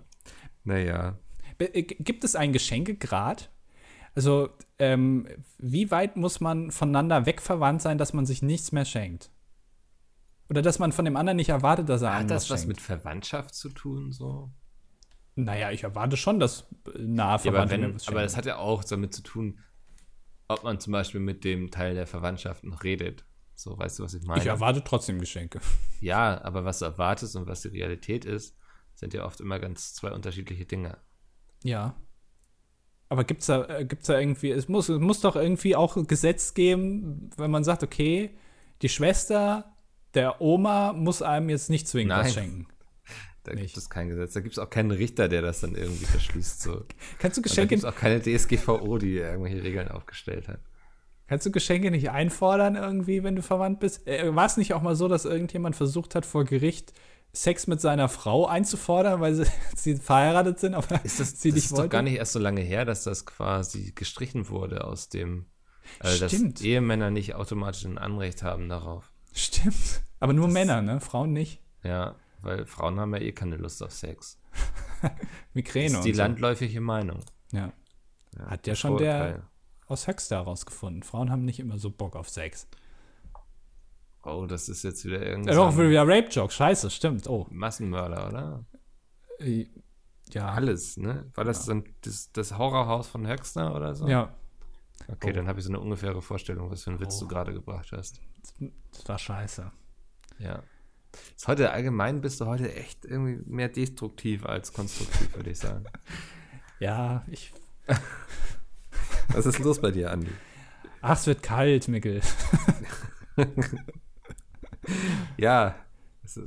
Naja. Äh, gibt es einen Geschenkegrad? Also, ähm, wie weit muss man voneinander wegverwandt sein, dass man sich nichts mehr schenkt? Oder dass man von dem anderen nicht erwartet, dass er Hat einem das was, was mit Verwandtschaft zu tun, so? Naja, ich erwarte schon, dass nahe Verwandte ja, aber, wenn, aber das hat ja auch damit zu tun, ob man zum Beispiel mit dem Teil der Verwandtschaft noch redet. So, weißt du, was ich meine? Ich erwarte trotzdem Geschenke. Ja, aber was du erwartest und was die Realität ist, sind ja oft immer ganz zwei unterschiedliche Dinge. Ja. Aber gibt es da, äh, gibt's da irgendwie, es muss, es muss doch irgendwie auch ein Gesetz geben, wenn man sagt, okay, die Schwester der Oma muss einem jetzt nicht zwingend Nein. was schenken. Da nicht. gibt es kein Gesetz. Da gibt es auch keinen Richter, der das dann irgendwie verschließt. So. Kannst du Geschenke. Da gibt es auch keine DSGVO, die irgendwelche Regeln aufgestellt hat. Kannst du Geschenke nicht einfordern irgendwie, wenn du verwandt bist? Äh, War es nicht auch mal so, dass irgendjemand versucht hat, vor Gericht Sex mit seiner Frau einzufordern, weil sie, sie verheiratet sind, aber ist das, sie das nicht ist wollte. doch gar nicht erst so lange her, dass das quasi gestrichen wurde aus dem, äh, dass Ehemänner nicht automatisch ein Anrecht haben darauf. Stimmt. Aber nur das, Männer, ne? Frauen nicht. Ja, weil Frauen haben ja eh keine Lust auf Sex. Migräne. Das ist die so. landläufige Meinung. Ja. ja Hat ja schon der aus Höxter herausgefunden. Frauen haben nicht immer so Bock auf Sex. Oh, das ist jetzt wieder irgendwie. Ja, doch, wieder Rape-Joke. Scheiße, stimmt. Oh. Massenmörder, oder? Ja. Alles, ne? War das ja. dann das, das, Horrorhaus von Höxter oder so? Ja. Okay, oh. dann habe ich so eine ungefähre Vorstellung, was für einen Witz oh. du gerade gebracht hast. Das war scheiße. Ja. Ist heute allgemein bist du heute echt irgendwie mehr destruktiv als konstruktiv, würde ich sagen. Ja, ich. was ist los bei dir, Andi? Ach, es wird kalt, Mickel. ja,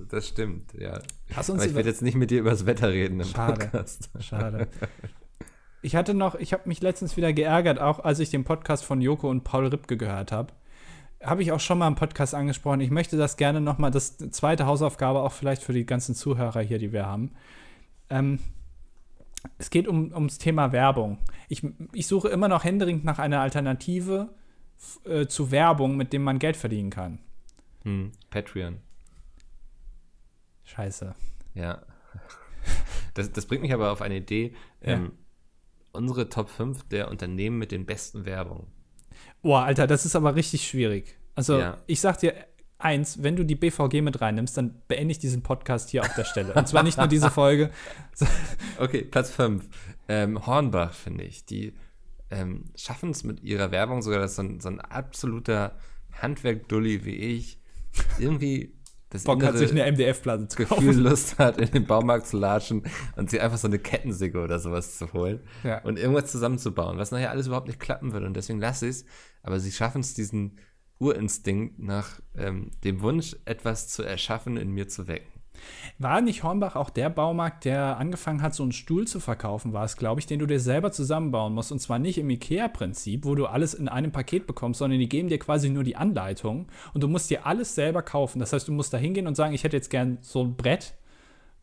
das, stimmt, ja. Lass uns Aber ich werde jetzt nicht mit dir über das Wetter reden im schade, Podcast. Schade. Ich hatte noch, ich habe mich letztens wieder geärgert, auch als ich den Podcast von Joko und Paul Ripke gehört habe. Habe ich auch schon mal im Podcast angesprochen. Ich möchte das gerne noch mal, das zweite Hausaufgabe auch vielleicht für die ganzen Zuhörer hier, die wir haben. Ähm, es geht um, ums Thema Werbung. Ich, ich suche immer noch händeringend nach einer Alternative äh, zu Werbung, mit dem man Geld verdienen kann. Hm, Patreon. Scheiße. Ja. Das, das bringt mich aber auf eine Idee. Ja. Ähm, unsere Top 5 der Unternehmen mit den besten Werbungen. Boah, Alter, das ist aber richtig schwierig. Also, Ja. ich sag dir eins, wenn du die BVG mit reinnimmst, dann beende ich diesen Podcast hier auf der Stelle. Und zwar nicht nur diese Folge. Okay, Platz 5. Ähm, Hornbach, finde ich. Die ähm, schaffen es mit ihrer Werbung sogar, dass so ein, so ein absoluter Handwerk-Dulli wie ich irgendwie das Bock hat, sich eine MDF-Platte zu Gefühl kaufen. Lust hat, in den Baumarkt zu latschen und sich einfach so eine Kettensäge oder sowas zu holen Ja. und irgendwas zusammenzubauen, was nachher alles überhaupt nicht klappen wird. Und deswegen lasse ich es. Aber sie schaffen es, diesen Urinstinkt nach ähm, dem Wunsch, etwas zu erschaffen, in mir zu wecken. War nicht Hornbach auch der Baumarkt, der angefangen hat, so einen Stuhl zu verkaufen, war es, glaube ich, den du dir selber zusammenbauen musst. Und zwar nicht im IKEA-Prinzip, wo du alles in einem Paket bekommst, sondern die geben dir quasi nur die Anleitung und du musst dir alles selber kaufen. Das heißt, du musst da hingehen und sagen, ich hätte jetzt gern so ein Brett,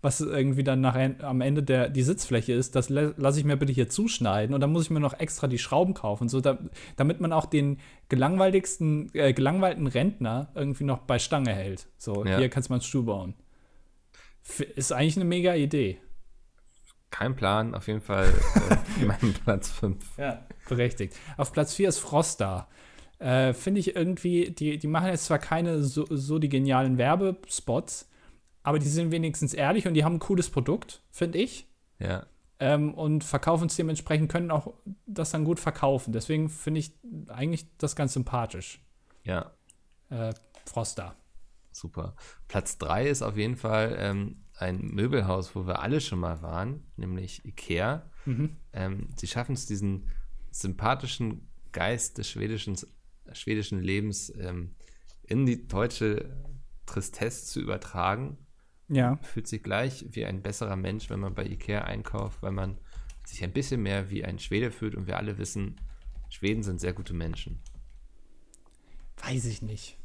was irgendwie dann nachher am Ende der, die Sitzfläche ist, das la- lasse ich mir bitte hier zuschneiden und dann muss ich mir noch extra die Schrauben kaufen, so da, damit man auch den gelangweiligsten, äh, gelangweilten Rentner irgendwie noch bei Stange hält. So, Ja. hier kannst du mal einen Stuhl bauen. Ist eigentlich eine mega Idee. Kein Plan, auf jeden Fall äh, mein Platz 5. Ja, berechtigt. Auf Platz 4 ist Frosta. Äh, Finde ich irgendwie, die, die machen jetzt zwar keine so, so die genialen Werbespots, aber die sind wenigstens ehrlich und die haben ein cooles Produkt, finde ich. Ja. Ähm, und verkaufen es dementsprechend, können auch das dann gut verkaufen. Deswegen finde ich eigentlich das ganz sympathisch. Ja, Äh, Frosta. Super. Platz 3 ist auf jeden Fall ähm, ein Möbelhaus, wo wir alle schon mal waren, nämlich Ikea. Mhm. Ähm, sie schaffen es, diesen sympathischen Geist des schwedischen, schwedischen Lebens ähm, in die deutsche Tristesse zu übertragen. Ja. Fühlt sich gleich wie ein besserer Mensch, wenn man bei Ikea einkauft, weil man sich ein bisschen mehr wie ein Schwede fühlt und wir alle wissen, Schweden sind sehr gute Menschen. Weiß ich nicht.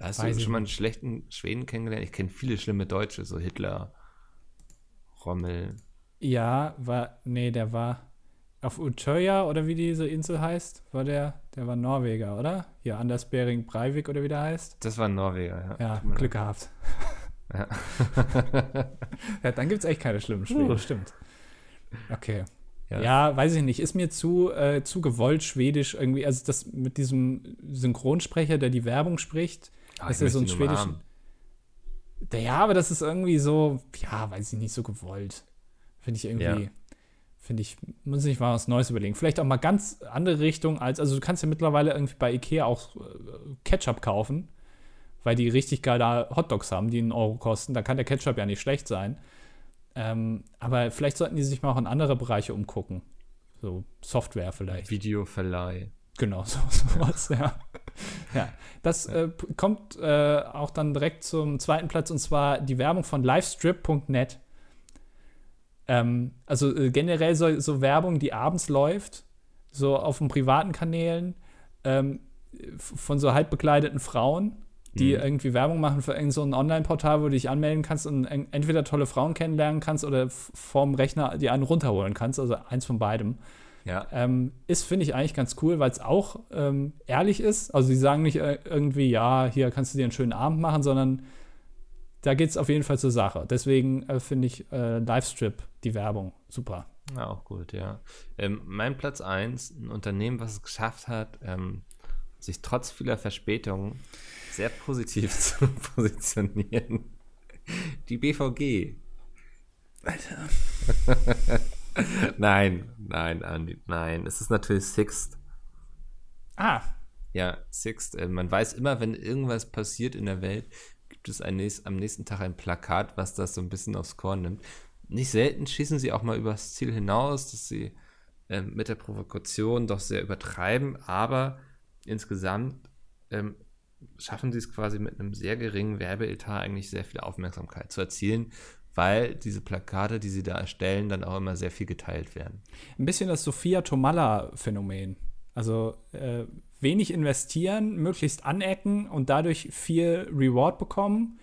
Hast Weiß du schon mal einen schlechten Schweden kennengelernt? Ich kenne viele schlimme Deutsche, so Hitler, Rommel. Ja, war, nee, der war auf Utøya oder wie diese Insel heißt, war der, der war Norweger, oder? Hier, Anders Bering Breivik oder wie der heißt. Das war ein Norweger, ja. Ja, Glück gehabt. Ja. Ja, dann gibt es echt keine schlimmen Schweden, Uh. stimmt. Okay. Ja. Ja. weiß ich nicht. Ist mir zu, äh, zu gewollt schwedisch irgendwie. Also das mit diesem Synchronsprecher, der die Werbung spricht, Ah, das ist ja so ein schwedischen. ja, aber das ist irgendwie so, ja, weiß ich nicht, so gewollt. Finde ich irgendwie, Ja. finde ich, muss ich mal was Neues überlegen. Vielleicht auch mal ganz andere Richtung als, also du kannst ja mittlerweile irgendwie bei Ikea auch äh, Ketchup kaufen, weil die richtig geile Hotdogs haben, die einen Euro kosten. Da kann der Ketchup ja nicht schlecht sein. Ähm, aber vielleicht sollten die sich mal auch in andere Bereiche umgucken. So Software vielleicht. Videoverleih. Genau, so, sowas, ja. ja. Das äh, kommt äh, auch dann direkt zum zweiten Platz und zwar die Werbung von livestrip.net. Ähm, also äh, generell so, so Werbung, die abends läuft, so auf den privaten Kanälen ähm, von so halb bekleideten Frauen, die Mhm. irgendwie Werbung machen für irgend so ein Online-Portal, wo du dich anmelden kannst und en- entweder tolle Frauen kennenlernen kannst oder vorm Rechner die einen runterholen kannst, also eins von beidem. Ja. Ähm, ist, finde ich, eigentlich ganz cool, weil es auch ähm, ehrlich ist. Also sie sagen nicht äh, irgendwie, ja, hier kannst du dir einen schönen Abend machen, sondern da geht es auf jeden Fall zur Sache. Deswegen äh, finde ich äh, Livestrip, die Werbung, super. Ja, auch gut, ja. Ähm, mein Platz 1, ein Unternehmen, was es geschafft hat, ähm, sich trotz vieler Verspätungen sehr positiv zu positionieren. Die BVG. Alter. nein, nein, Andi, nein. Es ist natürlich Sixt. Ah, Ja, Sixt. Äh, man weiß immer, wenn irgendwas passiert in der Welt, gibt es nächst, am nächsten Tag ein Plakat, was das so ein bisschen aufs Korn nimmt. Nicht selten schießen sie auch mal übers Ziel hinaus, dass sie ähm, mit der Provokation doch sehr übertreiben, aber insgesamt ähm, schaffen sie es quasi mit einem sehr geringen Werbeetat eigentlich sehr viel Aufmerksamkeit zu erzielen, weil diese Plakate, die sie da erstellen, dann auch immer sehr viel geteilt werden. ein bisschen das Sophia Tomalla-Phänomen. Also äh, wenig investieren, möglichst anecken und dadurch viel Reward bekommen.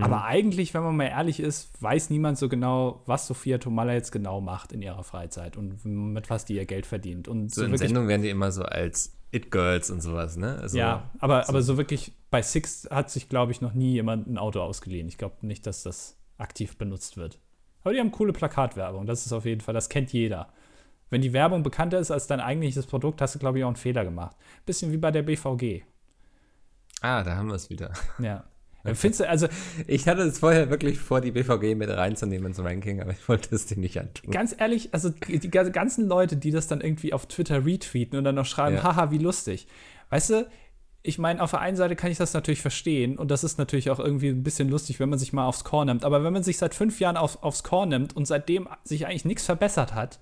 Aber eigentlich, wenn man mal ehrlich ist, weiß niemand so genau, was Sophia Tomalla jetzt genau macht in ihrer Freizeit und mit was die ihr Geld verdient. Und So, so in Sendungen werden die immer so als It-Girls und sowas, ne? Also, Ja, aber so. aber so wirklich bei Six hat sich, glaube ich, noch nie jemand ein Auto ausgeliehen. Ich glaube nicht, dass das aktiv benutzt wird. Aber die haben coole Plakatwerbung. Das ist auf jeden Fall, das kennt jeder. Wenn die Werbung bekannter ist als dein eigentliches Produkt, hast du, glaube ich, auch einen Fehler gemacht. Bisschen wie bei der BVG. Ah, da haben wir es wieder. Ja. Okay. Findest du, also. Ich hatte es vorher wirklich vor, die BVG mit reinzunehmen ins Ranking, aber ich wollte es dir nicht antun. Ganz ehrlich, also die, die ganzen Leute, die das dann irgendwie auf Twitter retweeten und dann noch schreiben, ja. haha, wie lustig. Weißt du, ich meine, auf der einen Seite kann ich das natürlich verstehen und das ist natürlich auch irgendwie ein bisschen lustig, wenn man sich mal aufs Korn nimmt. Aber wenn man sich seit fünf Jahren auf, aufs Korn nimmt und seitdem sich eigentlich nichts verbessert hat.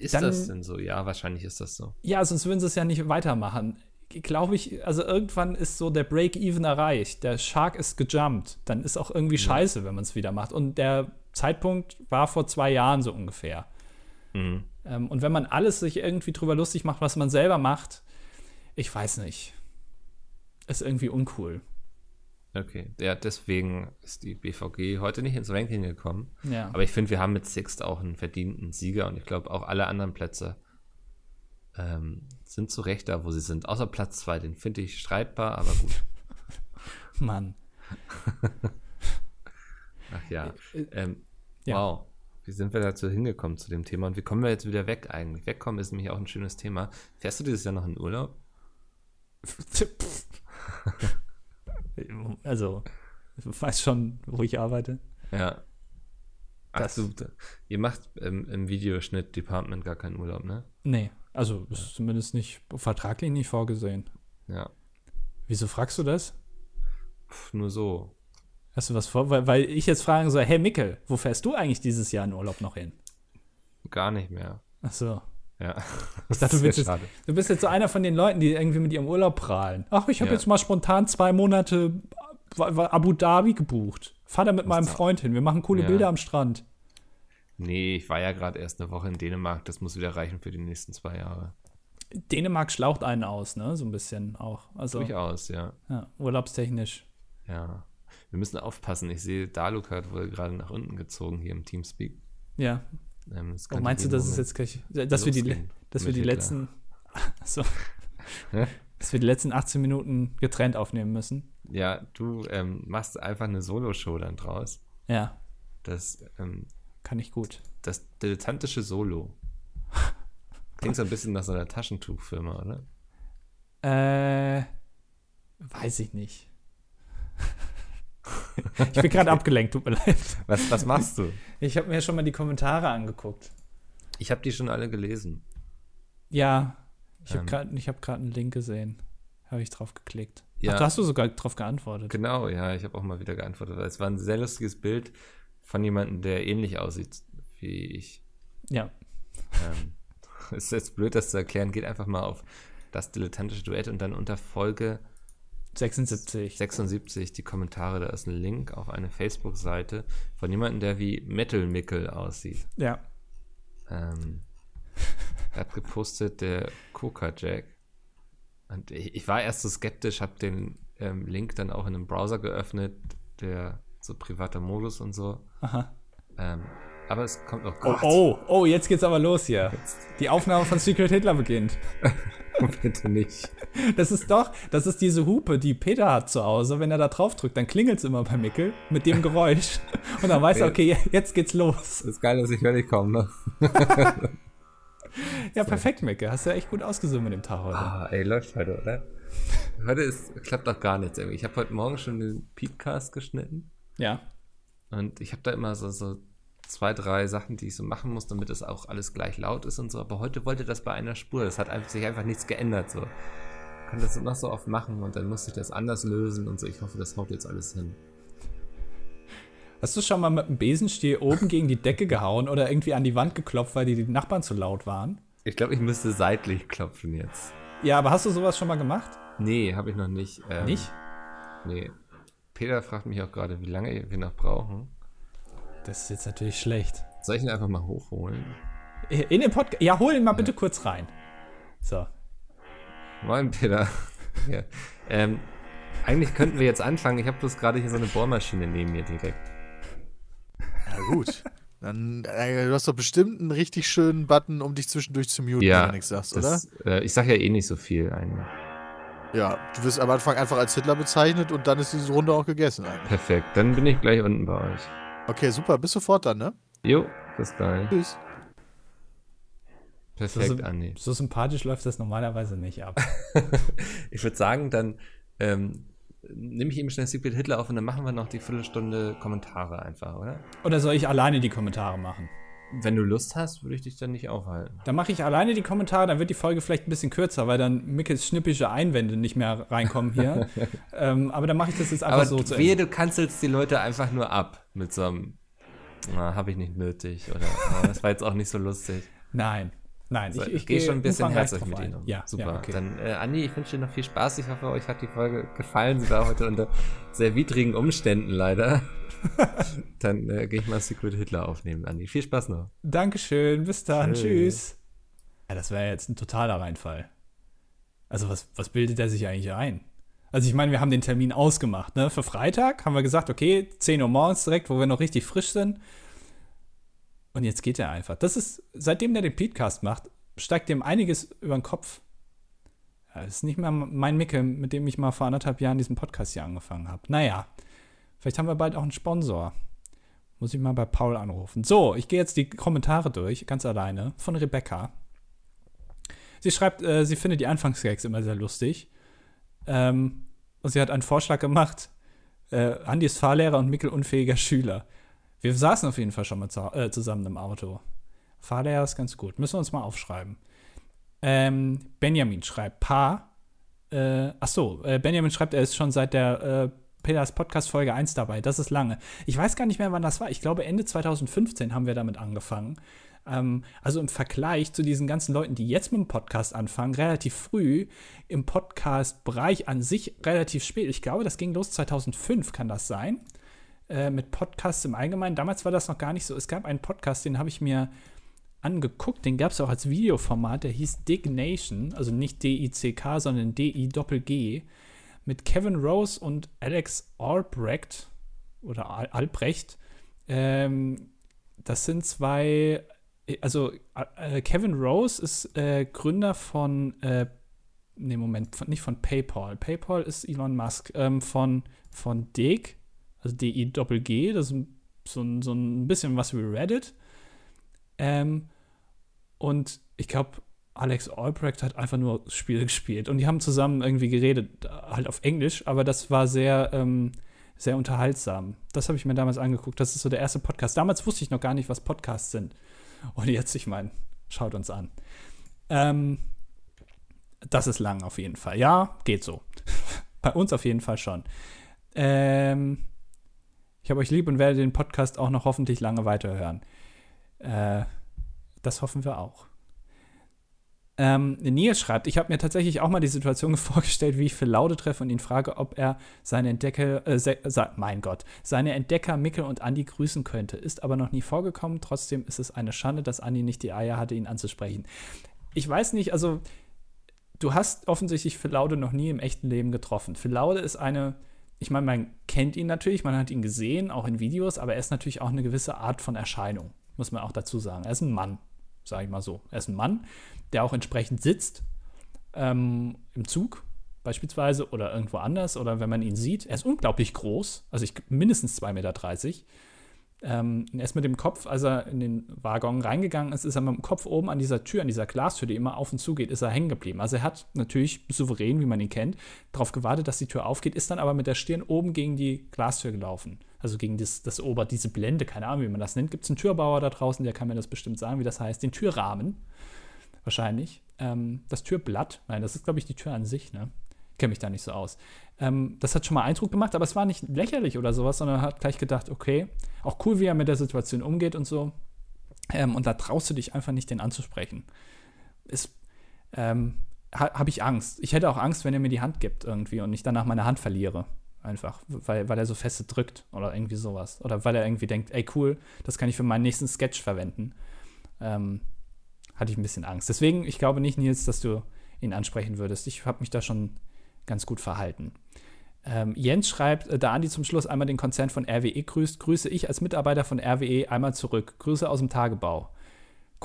Ist dann, das denn so? Ja, wahrscheinlich ist das so. Ja, sonst würden sie es ja nicht weitermachen. Glaube ich, also irgendwann ist so der Break-Even erreicht. Der Shark ist gejumpt. Dann ist auch irgendwie ja. scheiße, wenn man es wieder macht. Und der Zeitpunkt war vor zwei Jahren so ungefähr. Mhm. Ähm, und wenn man alles sich irgendwie drüber lustig macht, was man selber macht, ich weiß nicht ist irgendwie uncool. Okay, ja, deswegen ist die BVG heute nicht ins Ranking gekommen. Ja. Aber ich finde, wir haben mit Sixt auch einen verdienten Sieger und ich glaube auch alle anderen Plätze ähm, sind zu Recht da, wo sie sind. Außer Platz 2, den finde ich streitbar, aber gut. Mann. Ach ja. Äh, äh, ähm, ja. Wow. Wie sind wir dazu hingekommen zu dem Thema und wie kommen wir jetzt wieder weg eigentlich? Wegkommen ist nämlich auch ein schönes Thema. Fährst du dieses Jahr noch in Urlaub? also, du weißt schon, wo ich arbeite. Ja. Ach, das, du, ihr macht im, im Videoschnitt-Department gar keinen Urlaub, ne? Nee, also ist ja. zumindest nicht vertraglich nicht vorgesehen. Ja. Wieso fragst du das? Pff, nur so. Hast du was vor? Weil, weil ich jetzt fragen soll, hey Mickel, wo fährst du eigentlich dieses Jahr in Urlaub noch hin? Gar nicht mehr. Ach so. Ja. Ich dachte, du, jetzt, du, bist jetzt so einer von den Leuten, die irgendwie mit ihrem Urlaub prahlen. Ach, ich habe ja. jetzt mal spontan zwei Monate Abu Dhabi gebucht. Fahr da mit Was meinem Freund hin. Wir machen coole ja. Bilder am Strand. Nee, ich war ja gerade erst eine Woche in Dänemark. Das muss wieder reichen für die nächsten zwei Jahre. Dänemark schlaucht einen aus, ne? So ein bisschen auch. Also, Durchaus, ja. ja. Urlaubstechnisch. Ja. Wir müssen aufpassen. Ich sehe, Daluk wurde gerade nach unten gezogen hier im Teamspeak. Ja, ähm, oh, meinst du, dass es jetzt gleich, dass wir die, dass wir die letzten, so, dass wir die letzten 18 Minuten getrennt aufnehmen müssen? Ja, du ähm, machst einfach eine Solo-Show dann draus. Ja. Das ähm, kann ich gut. Das dilettantische Solo. Klingt so ein bisschen nach so einer Taschentuchfirma, oder? Äh, weiß ich nicht. ich bin gerade abgelenkt, tut mir leid. Was, was machst du? Ich habe mir schon mal die Kommentare angeguckt. Ich habe die schon alle gelesen. Ja, ich ähm. habe gerade hab einen Link gesehen. Habe ich drauf geklickt. Ja. Ach, da hast du sogar drauf geantwortet. Genau, ja, ich habe auch mal wieder geantwortet. Es war ein sehr lustiges Bild von jemandem, der ähnlich aussieht wie ich. Ja. Ähm, ist jetzt blöd, das zu erklären. Geht einfach mal auf das dilettantische Duett und dann unter Folge 76. 76, die Kommentare, da ist ein Link auf eine Facebook-Seite von jemandem, der wie Metal Mickel aussieht. Ja. Ähm, er hat gepostet, der Coca Jack. Und ich, war erst so skeptisch, habe den ähm, Link dann auch in einem Browser geöffnet, der so privater Modus und so. Aha. Ähm, aber es kommt noch. Oh, oh, oh, jetzt geht's aber los hier. Die Aufnahme von Secret Hitler beginnt. Bitte nicht. Das ist doch, das ist diese Hupe, die Peter hat zu Hause. Wenn er da drauf drückt, dann klingelt es immer bei Mickel mit dem Geräusch. Und dann weiß er, okay, jetzt geht's los. Das ist geil, dass ich wirklich komme, ne? ja, perfekt, Mickel. Hast du ja echt gut ausgesungen mit dem Tag heute. Ah, ey, läuft heute, oder? Heute ist, klappt doch gar nichts irgendwie. Ich habe heute Morgen schon den Peatcast geschnitten. Ja. Und ich habe da immer so, so zwei, drei Sachen, die ich so machen muss, damit es auch alles gleich laut ist und so. Aber heute wollte das bei einer Spur. Das hat einfach, sich einfach nichts geändert. So. Kann das noch so oft machen und dann musste ich das anders lösen und so. Ich hoffe, das haut jetzt alles hin. Hast du schon mal mit dem Besenstiel oben gegen die Decke gehauen oder irgendwie an die Wand geklopft, weil die, die Nachbarn zu laut waren? Ich glaube, ich müsste seitlich klopfen jetzt. Ja, aber hast du sowas schon mal gemacht? Nee, habe ich noch nicht. Ähm, nicht? Nee. Peter fragt mich auch gerade, wie lange wir noch brauchen. Das ist jetzt natürlich schlecht. Soll ich ihn einfach mal hochholen? In den Podcast. Ja, hol ihn mal ja. bitte kurz rein. So. Moin, Peter. ja. ähm, eigentlich könnten wir jetzt anfangen. Ich habe bloß gerade hier so eine Bohrmaschine neben mir direkt. Ja, gut. Dann, äh, du hast doch bestimmt einen richtig schönen Button, um dich zwischendurch zu muten, ja, wenn du nichts sagst, das, oder? Äh, ich sag ja eh nicht so viel eigentlich. Ja, du wirst am Anfang einfach als Hitler bezeichnet und dann ist diese Runde auch gegessen eigentlich. Perfekt, dann bin ich gleich unten bei euch. Okay, super. Bis sofort dann, ne? Jo, bis gleich. Tschüss. Perfekt, so, Andi. So sympathisch läuft das normalerweise nicht ab. ich würde sagen, dann ähm, nehme ich eben schnell Secret Hitler auf und dann machen wir noch die Viertelstunde Kommentare einfach, oder? Oder soll ich alleine die Kommentare machen? Wenn du Lust hast, würde ich dich dann nicht aufhalten. Dann mache ich alleine die Kommentare, dann wird die Folge vielleicht ein bisschen kürzer, weil dann Mickels schnippische Einwände nicht mehr reinkommen hier. ähm, aber dann mache ich das jetzt einfach aber so zu wehe, Ende. du kanzelst die Leute einfach nur ab mit so einem, habe ich nicht nötig oder oh, das war jetzt auch nicht so lustig. Nein, nein. So, ich, ich, gehe schon ein bisschen herzlich mit. Ihnen. Ja, super. Ja, okay. Dann, äh, Andi, ich wünsche dir noch viel Spaß. Ich hoffe, euch hat die Folge gefallen. Sie war heute unter sehr widrigen Umständen leider. dann äh, gehe ich mal Secret Hitler aufnehmen, Andi. Viel Spaß noch. Dankeschön, bis dann, Tschö. tschüss. Ja, das wäre jetzt ein totaler Reinfall. Also, was, was bildet er sich eigentlich ein? Also, ich meine, wir haben den Termin ausgemacht, ne? Für Freitag haben wir gesagt, okay, 10 Uhr morgens direkt, wo wir noch richtig frisch sind. Und jetzt geht er einfach. Das ist, seitdem der den Podcast macht, steigt dem einiges über den Kopf. Das ist nicht mehr mein Micke, mit dem ich mal vor anderthalb Jahren diesen Podcast hier angefangen habe. Naja, vielleicht haben wir bald auch einen Sponsor. Muss ich mal bei Paul anrufen. So, ich gehe jetzt die Kommentare durch, ganz alleine, von Rebecca. Sie schreibt, äh, sie findet die Anfangsgags immer sehr lustig. Ähm, und sie hat einen Vorschlag gemacht. Äh, Andi ist Fahrlehrer und Mikkel unfähiger Schüler. Wir saßen auf jeden Fall schon mal zu, äh, zusammen im Auto. Fahrlehrer ist ganz gut. Müssen wir uns mal aufschreiben. Ähm, Benjamin schreibt, Pa. Äh, ach so, äh, Benjamin schreibt, er ist schon seit der äh, Peters Podcast Folge 1 dabei. Das ist lange. Ich weiß gar nicht mehr, wann das war. Ich glaube, Ende 2015 haben wir damit angefangen. Ähm, also im Vergleich zu diesen ganzen Leuten, die jetzt mit dem Podcast anfangen, relativ früh, im Podcast-Bereich an sich relativ spät. Ich glaube, das ging los 2005, kann das sein? Äh, mit Podcasts im Allgemeinen. Damals war das noch gar nicht so. Es gab einen Podcast, den habe ich mir angeguckt. Den gab es auch als Videoformat. Der hieß Dig Nation. Also nicht D-I-C-K, sondern D-I-G-G. Mit Kevin Rose und Alex Albrecht. Oder Al Albrecht. Ähm, das sind zwei. Also, äh, Kevin Rose ist äh, Gründer von. Äh, nee, Moment, von, nicht von PayPal. PayPal ist Elon Musk. Ähm, von, von Dig. Also D-I-G-G. Das ist so ein, so ein bisschen was wie Reddit. Ähm, und ich glaube, Alex Albrecht hat einfach nur Spiele gespielt und die haben zusammen irgendwie geredet, halt auf Englisch, aber das war sehr, ähm, sehr unterhaltsam. Das habe ich mir damals angeguckt. Das ist so der erste Podcast. Damals wusste ich noch gar nicht, was Podcasts sind. Und jetzt, ich meine, schaut uns an. Ähm, das ist lang auf jeden Fall. Ja, geht so. Bei uns auf jeden Fall schon. Ähm, ich habe euch lieb und werde den Podcast auch noch hoffentlich lange weiterhören. Äh, das hoffen wir auch. Ähm, Nils schreibt, ich habe mir tatsächlich auch mal die Situation vorgestellt, wie ich für Laude treffe und ihn frage, ob er seine Entdecker, äh, se, mein Gott, seine Entdecker Mickel und Andi grüßen könnte. Ist aber noch nie vorgekommen. Trotzdem ist es eine Schande, dass Andi nicht die Eier hatte, ihn anzusprechen. Ich weiß nicht, also du hast offensichtlich für Laude noch nie im echten Leben getroffen. Für Laude ist eine, ich meine, man kennt ihn natürlich, man hat ihn gesehen, auch in Videos, aber er ist natürlich auch eine gewisse Art von Erscheinung, muss man auch dazu sagen. Er ist ein Mann, sage ich mal so. Er ist ein Mann, der auch entsprechend sitzt ähm, im Zug beispielsweise oder irgendwo anders oder wenn man ihn sieht. Er ist unglaublich groß, also ich, mindestens 2,30 Meter. Ähm, er ist mit dem Kopf, als er in den Waggon reingegangen ist, ist er mit dem Kopf oben an dieser Tür, an dieser Glastür, die immer auf und zu geht, ist er hängen geblieben. Also er hat natürlich souverän, wie man ihn kennt, darauf gewartet, dass die Tür aufgeht, ist dann aber mit der Stirn oben gegen die Glastür gelaufen. Also gegen das, das Ober, diese Blende, keine Ahnung, wie man das nennt. Gibt es einen Türbauer da draußen, der kann mir das bestimmt sagen, wie das heißt. Den Türrahmen, wahrscheinlich. Ähm, das Türblatt, nein, das ist, glaube ich, die Tür an sich, ne? Kenne mich da nicht so aus. Ähm, das hat schon mal Eindruck gemacht, aber es war nicht lächerlich oder sowas, sondern hat gleich gedacht, okay, auch cool, wie er mit der Situation umgeht und so. Ähm, und da traust du dich einfach nicht, den anzusprechen. Ist, ähm, ha, habe ich Angst. Ich hätte auch Angst, wenn er mir die Hand gibt irgendwie und ich danach meine Hand verliere. Einfach, weil, weil er so feste drückt oder irgendwie sowas. Oder weil er irgendwie denkt, ey cool, das kann ich für meinen nächsten Sketch verwenden. Ähm, hatte ich ein bisschen Angst. Deswegen, ich glaube nicht, Nils, dass du ihn ansprechen würdest. Ich habe mich da schon ganz gut verhalten. Ähm, Jens schreibt, äh, da Andi zum Schluss einmal den Konzern von RWE grüßt, grüße ich als Mitarbeiter von RWE einmal zurück. Grüße aus dem Tagebau.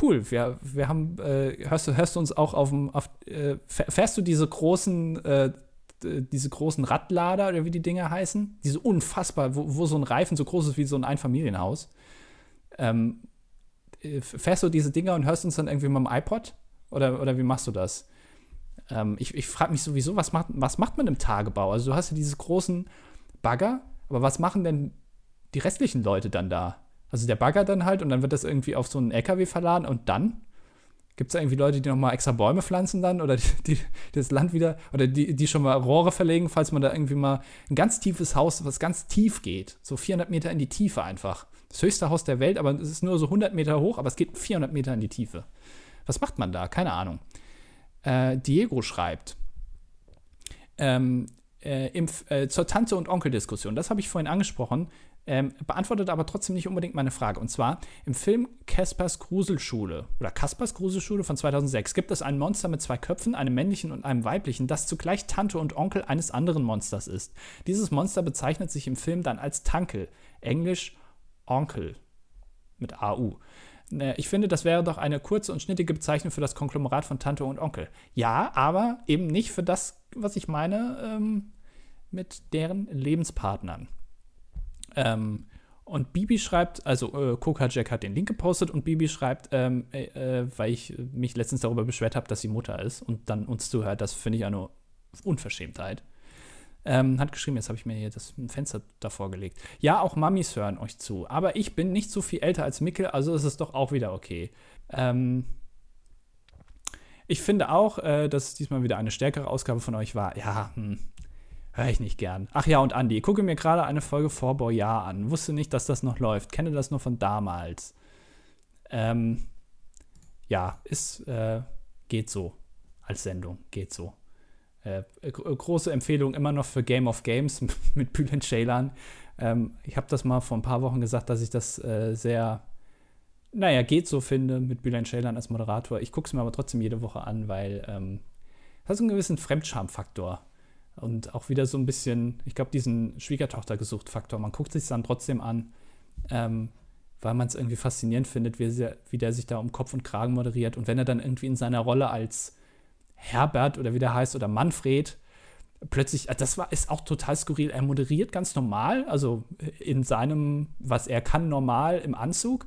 Cool, wir, wir haben, äh, hörst, du, hörst du uns auch auf dem, auf, äh, fährst du diese großen, äh, diese großen Radlader oder wie die Dinger heißen? Diese unfassbar, wo, wo so ein Reifen so groß ist wie so ein Einfamilienhaus. Ähm, äh, fährst du diese Dinger und hörst uns dann irgendwie mit dem iPod? Oder, oder wie machst du das? Ähm, ich ich frage mich sowieso, was macht, was macht man im Tagebau? Also du hast ja diese großen Bagger, aber was machen denn die restlichen Leute dann da? Also der Bagger dann halt und dann wird das irgendwie auf so einen LKW verladen und dann? Gibt es irgendwie Leute, die nochmal extra Bäume pflanzen dann oder die, die, das Land wieder oder die, die schon mal Rohre verlegen, falls man da irgendwie mal ein ganz tiefes Haus, was ganz tief geht, so 400 Meter in die Tiefe einfach. Das höchste Haus der Welt, aber es ist nur so 100 Meter hoch, aber es geht 400 Meter in die Tiefe. Was macht man da? Keine Ahnung. Äh, Diego schreibt, ähm, äh, im, äh, zur Tante- und Onkel-Diskussion, das habe ich vorhin angesprochen, ähm, beantwortet aber trotzdem nicht unbedingt meine Frage. Und zwar im Film Caspers Gruselschule oder Caspers Gruselschule von 2006 gibt es ein Monster mit zwei Köpfen, einem männlichen und einem weiblichen, das zugleich Tante und Onkel eines anderen Monsters ist. Dieses Monster bezeichnet sich im Film dann als Tankel, englisch Onkel mit AU. Äh, ich finde, das wäre doch eine kurze und schnittige Bezeichnung für das Konglomerat von Tante und Onkel. Ja, aber eben nicht für das, was ich meine, ähm, mit deren Lebenspartnern. Ähm, und Bibi schreibt, also äh, Coca Jack hat den Link gepostet und Bibi schreibt, ähm, äh, äh weil ich mich letztens darüber beschwert habe, dass sie Mutter ist und dann uns zuhört, das finde ich eine Unverschämtheit. Ähm, hat geschrieben, jetzt habe ich mir hier das Fenster davor gelegt. Ja, auch Mamis hören euch zu, aber ich bin nicht so viel älter als Mickel, also ist es doch auch wieder okay. Ähm, ich finde auch, äh, dass es diesmal wieder eine stärkere Ausgabe von euch war. Ja, hm, Höre ich nicht gern. Ach ja, und Andi, gucke mir gerade eine Folge vor Boyard an. Wusste nicht, dass das noch läuft. Kenne das nur von damals. Ähm, ja, ist, äh, geht so. Als Sendung, geht so. Äh, große Empfehlung immer noch für Game of Games mit Bülent Ceylan. Ähm, ich habe das mal vor ein paar Wochen gesagt, dass ich das äh, sehr, naja, geht so finde mit Bülent Ceylan als Moderator. Ich gucke es mir aber trotzdem jede Woche an, weil ähm, hat einen gewissen Fremdschamfaktor. Und auch wieder so ein bisschen, ich glaube, diesen Schwiegertochter gesucht Faktor. Man guckt sich dann trotzdem an, ähm, weil man es irgendwie faszinierend findet, wie, sie, wie der sich da um Kopf und Kragen moderiert. Und wenn er dann irgendwie in seiner Rolle als Herbert oder wie der heißt oder Manfred plötzlich, äh, das war, ist auch total skurril. Er moderiert ganz normal, also in seinem, was er kann, normal im Anzug.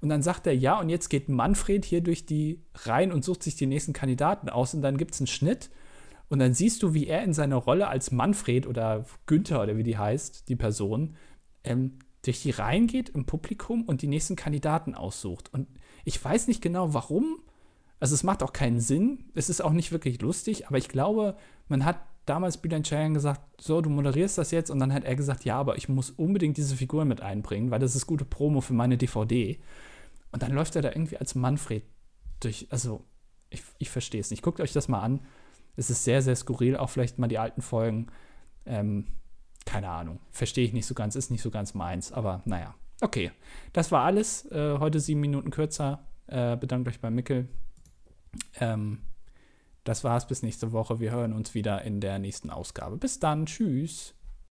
Und dann sagt er, ja, und jetzt geht Manfred hier durch die Reihen und sucht sich die nächsten Kandidaten aus. Und dann gibt es einen Schnitt und dann siehst du, wie er in seiner Rolle als Manfred oder Günther oder wie die heißt, die Person, ähm, durch die Reihen geht im Publikum und die nächsten Kandidaten aussucht. Und ich weiß nicht genau warum. Also es macht auch keinen Sinn. Es ist auch nicht wirklich lustig, aber ich glaube, man hat damals Bülent Ceylan gesagt, so, du moderierst das jetzt. Und dann hat er gesagt, ja, aber ich muss unbedingt diese Figuren mit einbringen, weil das ist gute Promo für meine DVD. Und dann läuft er da irgendwie als Manfred durch. Also, ich, ich verstehe es nicht. Guckt euch das mal an. Es ist sehr, sehr skurril, auch vielleicht mal die alten Folgen. Ähm, keine Ahnung. Verstehe ich nicht so ganz, ist nicht so ganz meins, aber naja. Okay, das war alles. Äh, heute sieben Minuten kürzer. Äh, bedankt euch bei Mickel. Ähm, das war's bis nächste Woche. Wir hören uns wieder in der nächsten Ausgabe. Bis dann. Tschüss.